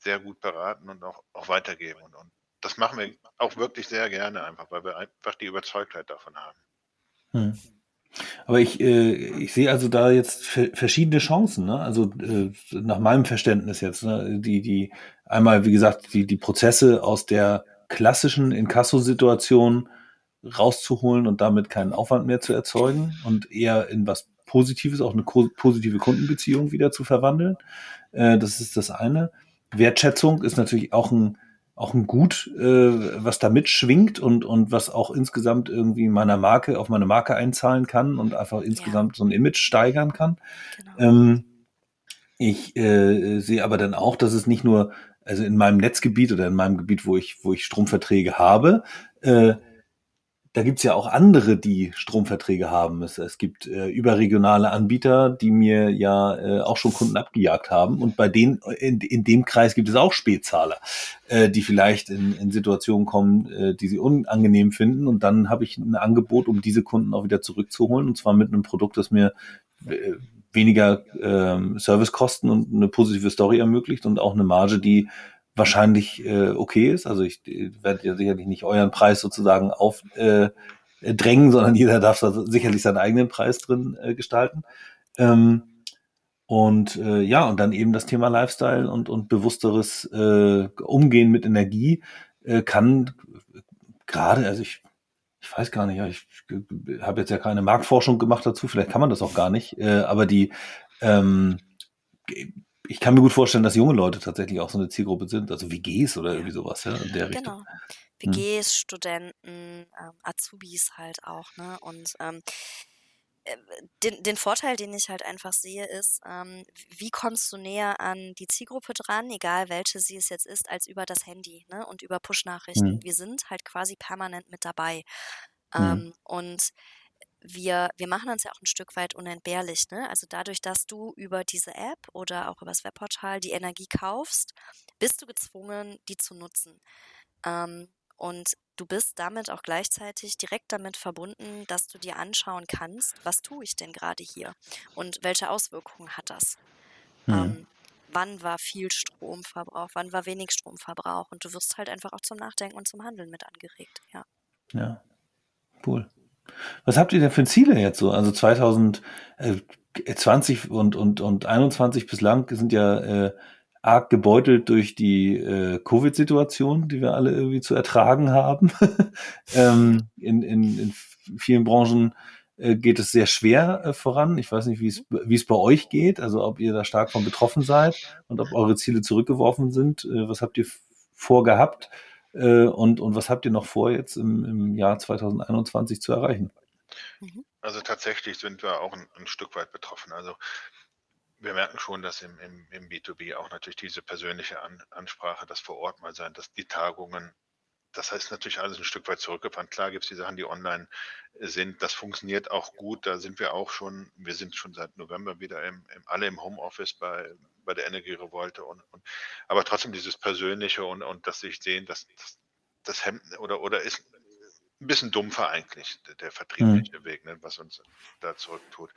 [SPEAKER 3] sehr gut beraten und auch, auch weitergeben. Und, und das machen wir auch wirklich sehr gerne einfach, weil wir einfach die Überzeugtheit davon haben.
[SPEAKER 1] Hm. Aber ich, äh, ich sehe also da jetzt verschiedene Chancen, ne? Also äh, nach meinem Verständnis jetzt, ne? die, die einmal, wie gesagt, die, die Prozesse aus der klassischen Inkasso-Situation rauszuholen und damit keinen Aufwand mehr zu erzeugen und eher in was Positives, auch eine positive Kundenbeziehung wieder zu verwandeln. Äh, das ist das eine. Wertschätzung ist natürlich auch ein auch ein Gut, äh, was da mitschwingt und, und was auch insgesamt irgendwie meiner Marke, auf meine Marke einzahlen kann und einfach insgesamt ja. so ein Image steigern kann. Genau. Ähm, ich äh, sehe aber dann auch, dass es nicht nur, also in meinem Netzgebiet oder in meinem Gebiet, wo ich, wo ich Stromverträge habe, äh, da gibt's ja auch andere, die Stromverträge haben. Es, es gibt äh, überregionale Anbieter, die mir ja äh, auch schon Kunden abgejagt haben. Und bei denen, in, in dem Kreis gibt es auch Spätzahler, äh, die vielleicht in, in Situationen kommen, äh, die sie unangenehm finden. Und dann habe ich ein Angebot, um diese Kunden auch wieder zurückzuholen. Und zwar mit einem Produkt, das mir äh, weniger äh, Servicekosten und eine positive Story ermöglicht und auch eine Marge, die wahrscheinlich äh, okay ist. Also ich äh, werde ja sicherlich nicht euren Preis sozusagen aufdrängen, äh, drängen, sondern jeder darf da sicherlich seinen eigenen Preis drin äh, gestalten. Ähm, und äh, ja, und dann eben das Thema Lifestyle und, und bewussteres äh, Umgehen mit Energie äh, kann gerade, also ich, ich weiß gar nicht, ich, ich habe jetzt ja keine Marktforschung gemacht dazu, vielleicht kann man das auch gar nicht, äh, aber die ähm, ich kann mir gut vorstellen, dass junge Leute tatsächlich auch so eine Zielgruppe sind, also WGs oder irgendwie sowas, ja, in der
[SPEAKER 2] Genau.
[SPEAKER 1] Richtung.
[SPEAKER 2] WGs, hm. Studenten, ähm, Azubis halt auch, ne? Und ähm, den, den Vorteil, den ich halt einfach sehe, ist, ähm, wie kommst du näher an die Zielgruppe dran, egal welche sie es jetzt ist, als über das Handy ne? und über Push-Nachrichten.
[SPEAKER 1] Hm.
[SPEAKER 2] Wir sind halt quasi permanent mit dabei.
[SPEAKER 1] Hm.
[SPEAKER 2] Ähm, und wir, wir machen uns ja auch ein Stück weit unentbehrlich. Ne? Also dadurch, dass du über diese App oder auch über das Webportal die Energie kaufst, bist du gezwungen, die zu nutzen. Ähm, und du bist damit auch gleichzeitig direkt damit verbunden, dass du dir anschauen kannst, was tue ich denn gerade hier und welche Auswirkungen hat das.
[SPEAKER 1] Hm.
[SPEAKER 2] Ähm, wann war viel Stromverbrauch, wann war wenig Stromverbrauch und du wirst halt einfach auch zum Nachdenken und zum Handeln mit angeregt. Ja.
[SPEAKER 1] Ja, cool. Was habt ihr denn für Ziele jetzt so? Also 2020 und, und, und 21 bislang sind ja äh, arg gebeutelt durch die äh, Covid-Situation, die wir alle irgendwie zu ertragen haben. ähm, in, in, in vielen Branchen äh, geht es sehr schwer äh, voran. Ich weiß nicht, wie es wie es bei euch geht, also ob ihr da stark von betroffen seid und ob eure Ziele zurückgeworfen sind. Äh, was habt ihr vorgehabt? Äh, und, und was habt ihr noch vor, jetzt im, im Jahr 2021 zu erreichen?
[SPEAKER 3] Mhm. Also tatsächlich sind wir auch ein, ein Stück weit betroffen. Also wir merken schon, dass im, im, im B2B auch natürlich diese persönliche An Ansprache, das vor Ort mal sein, dass die Tagungen das heißt natürlich alles ein Stück weit zurückgefahren. Klar gibt es die Sachen, die online sind. Das funktioniert auch gut. Da sind wir auch schon, wir sind schon seit November wieder im, im alle im Homeoffice bei, bei der Energierevolte. Und, und, aber trotzdem dieses Persönliche und, und dass sich sehen, dass das, das Hemd oder, oder ist ein bisschen dumpfer eigentlich, der, der vertriebliche mhm. Weg, ne, was uns da zurücktut.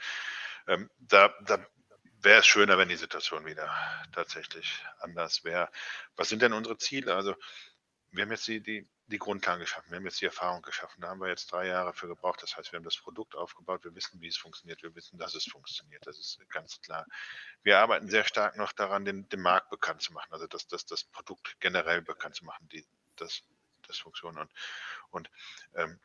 [SPEAKER 3] Ähm, da, da wäre es schöner, wenn die Situation wieder tatsächlich anders wäre. Was sind denn unsere Ziele? Also wir haben jetzt die, die, die Grundlagen geschaffen, wir haben jetzt die Erfahrung geschaffen, da haben wir jetzt drei Jahre für gebraucht. Das heißt, wir haben das Produkt aufgebaut, wir wissen, wie es funktioniert, wir wissen, dass es funktioniert. Das ist ganz klar. Wir arbeiten sehr stark noch daran, den, den Markt bekannt zu machen, also das, das, das Produkt generell bekannt zu machen, die, das, das Funktion. Und, und ähm,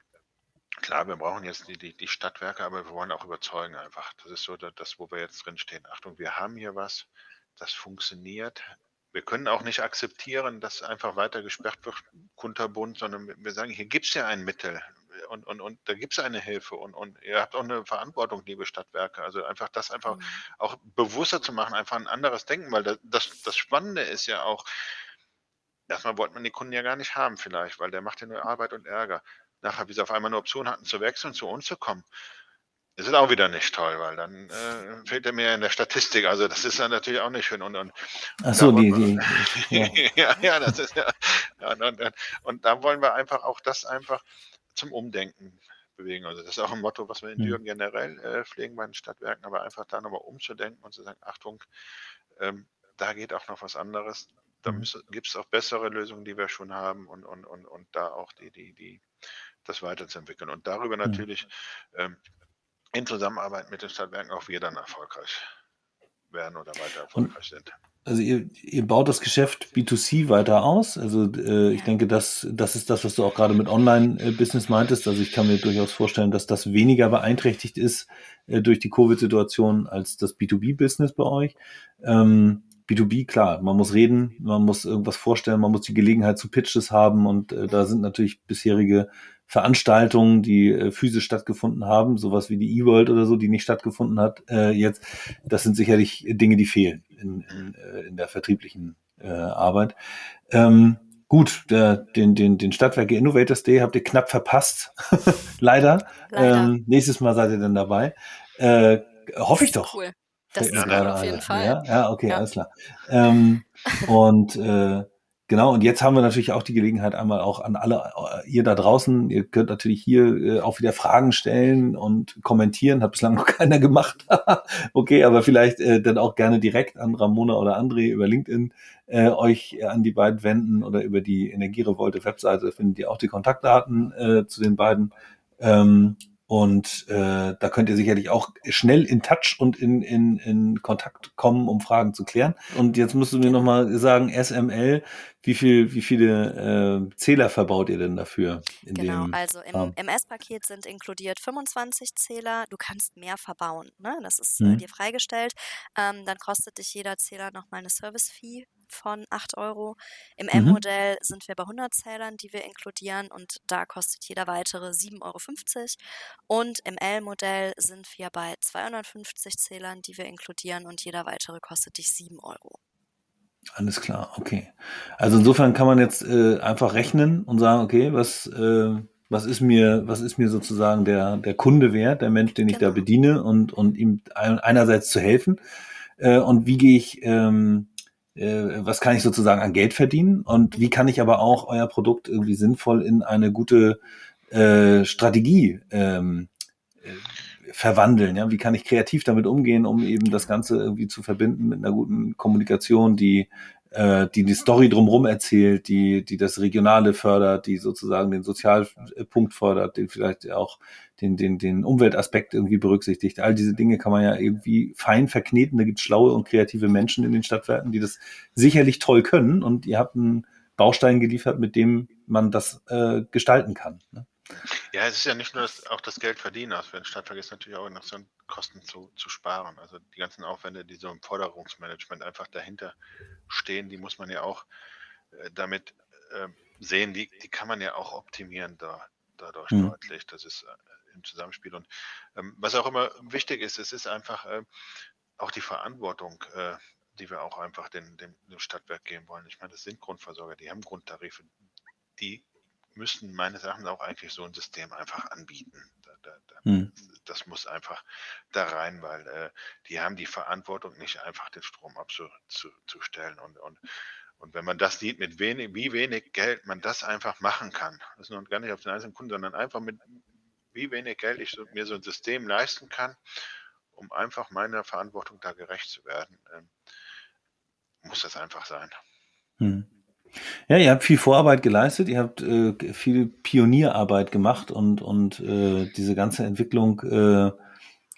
[SPEAKER 3] klar, wir brauchen jetzt die, die, die Stadtwerke, aber wir wollen auch überzeugen einfach. Das ist so das, wo wir jetzt drin stehen. Achtung, wir haben hier was, das funktioniert, wir können auch nicht akzeptieren, dass einfach weiter gesperrt wird, Kunterbund, sondern wir sagen, hier gibt es ja ein Mittel und, und, und da gibt es eine Hilfe und, und ihr habt auch eine Verantwortung, liebe Stadtwerke. Also einfach das einfach mhm. auch bewusster zu machen, einfach ein anderes Denken, weil das, das, das Spannende ist ja auch, erstmal wollte man die Kunden ja gar nicht haben vielleicht, weil der macht ja nur Arbeit und Ärger. Nachher, wie sie auf einmal eine Option hatten, zu wechseln, zu uns zu kommen, das ist auch wieder nicht toll, weil dann äh, fehlt er mir in der Statistik. Also das ist dann natürlich auch nicht schön. Und, und
[SPEAKER 1] Ach so, die, die
[SPEAKER 3] ja. ja. ja, das ist ja. Und, und, und, da wollen wir einfach auch das einfach zum Umdenken bewegen. Also das ist auch ein Motto, was wir in Düren generell äh, pflegen bei den Stadtwerken, aber einfach da nochmal umzudenken und zu sagen, Achtung, ähm, da geht auch noch was anderes. Da mhm. gibt es auch bessere Lösungen, die wir schon haben und, und, und, und da auch die, die, die, das weiterzuentwickeln. Und darüber natürlich ähm, in Zusammenarbeit mit den Stadtwerken auch wir dann erfolgreich werden oder weiter erfolgreich sind.
[SPEAKER 1] Also ihr, ihr baut das Geschäft B2C weiter aus. Also äh, ich denke, das, das ist das, was du auch gerade mit Online-Business meintest. Also ich kann mir durchaus vorstellen, dass das weniger beeinträchtigt ist äh, durch die Covid-Situation als das B2B-Business bei euch. Ähm, B2B, klar, man muss reden, man muss irgendwas vorstellen, man muss die Gelegenheit zu Pitches haben und äh, da sind natürlich bisherige Veranstaltungen, die äh, physisch stattgefunden haben, sowas wie die E-World oder so, die nicht stattgefunden hat, äh, jetzt, das sind sicherlich Dinge, die fehlen in, in, äh, in der vertrieblichen äh, Arbeit. Ähm, gut, der, den, den, den Stadtwerke Innovators Day habt ihr knapp verpasst. Leider. Leider. Ähm, nächstes Mal seid ihr dann dabei. Äh, hoffe ich doch. Cool.
[SPEAKER 2] Das ist ja, auf jeden Fall.
[SPEAKER 1] Ja, ja okay, ja. alles klar. Ähm, und äh, Genau, und jetzt haben wir natürlich auch die Gelegenheit, einmal auch an alle, äh, ihr da draußen, ihr könnt natürlich hier äh, auch wieder Fragen stellen und kommentieren, hat bislang noch keiner gemacht. okay, aber vielleicht äh, dann auch gerne direkt an Ramona oder André über LinkedIn äh, euch an die beiden wenden oder über die Energierevolte Webseite findet ihr auch die Kontaktdaten äh, zu den beiden. Ähm, und äh, da könnt ihr sicherlich auch schnell in Touch und in, in, in Kontakt kommen, um Fragen zu klären. Und jetzt musst du mir nochmal sagen, SML, wie viel, wie viele äh, Zähler verbaut ihr denn dafür?
[SPEAKER 2] genau, also im MS-Paket sind inkludiert 25 Zähler. Du kannst mehr verbauen, ne? Das ist äh, mhm. dir freigestellt. Ähm, dann kostet dich jeder Zähler nochmal eine Service-Fee von 8 Euro. Im mhm. M-Modell sind wir bei 100 Zählern, die wir inkludieren und da kostet jeder weitere 7,50 Euro. Und im L-Modell sind wir bei 250 Zählern, die wir inkludieren und jeder weitere kostet dich 7 Euro.
[SPEAKER 1] Alles klar, okay. Also insofern kann man jetzt äh, einfach rechnen und sagen, okay, was, äh, was ist mir, was ist mir sozusagen der, der Kunde wert, der Mensch, den ich genau. da bediene und, und ihm einerseits zu helfen äh, und wie gehe ich ähm, äh, was kann ich sozusagen an Geld verdienen und wie kann ich aber auch euer Produkt irgendwie sinnvoll in eine gute äh, Strategie ähm, äh, verwandeln? Ja? Wie kann ich kreativ damit umgehen, um eben das Ganze irgendwie zu verbinden mit einer guten Kommunikation, die äh, die die Story drumherum erzählt, die, die das Regionale fördert, die sozusagen den Sozialpunkt fördert, den vielleicht auch den, den, den Umweltaspekt irgendwie berücksichtigt. All diese Dinge kann man ja irgendwie fein verkneten. Da gibt es schlaue und kreative Menschen in den Stadtwerken, die das sicherlich toll können. Und ihr habt einen Baustein geliefert, mit dem man das äh, gestalten kann. Ne?
[SPEAKER 3] Ja, es ist ja nicht nur das, auch das Geld verdienen. Also für den Stadtwerk ist natürlich auch noch so Kosten zu, zu sparen. Also die ganzen Aufwände, die so im Forderungsmanagement einfach dahinter stehen, die muss man ja auch äh, damit äh, sehen, die, die kann man ja auch optimieren da, dadurch mhm. deutlich. Das ist äh, im Zusammenspiel. Und ähm, was auch immer wichtig ist, es ist einfach äh, auch die Verantwortung, äh, die wir auch einfach dem, dem Stadtwerk geben wollen. Ich meine, das sind Grundversorger, die haben Grundtarife, die müssen meines Erachtens auch eigentlich so ein System einfach anbieten. Da, da, da, hm. Das muss einfach da rein, weil äh, die haben die Verantwortung, nicht einfach den Strom abzustellen. Und, und, und wenn man das sieht, mit wenig, wie wenig Geld man das einfach machen kann, das ist noch gar nicht auf den einzelnen Kunden, sondern einfach mit wie wenig Geld ich so, mir so ein System leisten kann, um einfach meiner Verantwortung da gerecht zu werden, äh, muss das einfach sein.
[SPEAKER 1] Hm. Ja, ihr habt viel Vorarbeit geleistet, ihr habt äh, viel Pionierarbeit gemacht und, und äh, diese ganze Entwicklung äh,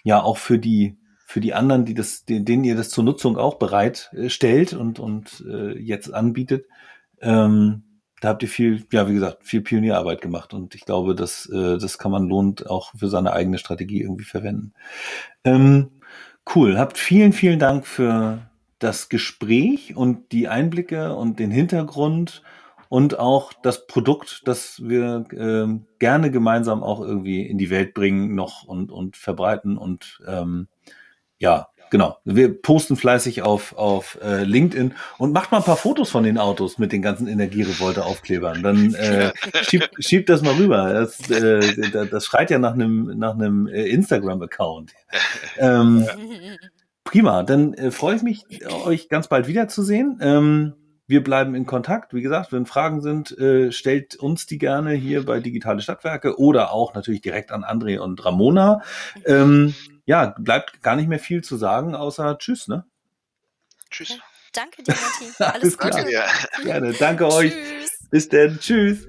[SPEAKER 1] ja auch für die für die anderen, die das, denen ihr das zur Nutzung auch bereit äh, und, und äh, jetzt anbietet. Ähm, da habt ihr viel, ja, wie gesagt, viel Pionierarbeit gemacht und ich glaube, dass äh, das kann man lohnt auch für seine eigene Strategie irgendwie verwenden. Ähm, cool, habt vielen, vielen Dank für das Gespräch und die Einblicke und den Hintergrund und auch das Produkt, das wir äh, gerne gemeinsam auch irgendwie in die Welt bringen noch und, und verbreiten und ähm, ja, genau. Wir posten fleißig auf, auf äh, LinkedIn und macht mal ein paar Fotos von den Autos mit den ganzen Energierevolte-Aufklebern. Dann äh, schiebt, schiebt das mal rüber. Das, äh, das schreit ja nach einem nach einem äh, Instagram-Account. Ähm, Prima, dann äh, freue ich mich, euch ganz bald wiederzusehen. Ähm, wir bleiben in Kontakt. Wie gesagt, wenn Fragen sind, äh, stellt uns die gerne hier bei Digitale Stadtwerke oder auch natürlich direkt an André und Ramona. Ähm, ja, bleibt gar nicht mehr viel zu sagen, außer Tschüss, ne?
[SPEAKER 3] Tschüss.
[SPEAKER 2] Danke dir, Martin. Alles, Alles
[SPEAKER 1] Gute. Danke, ja. Gerne. Danke euch. Bis dann. Tschüss.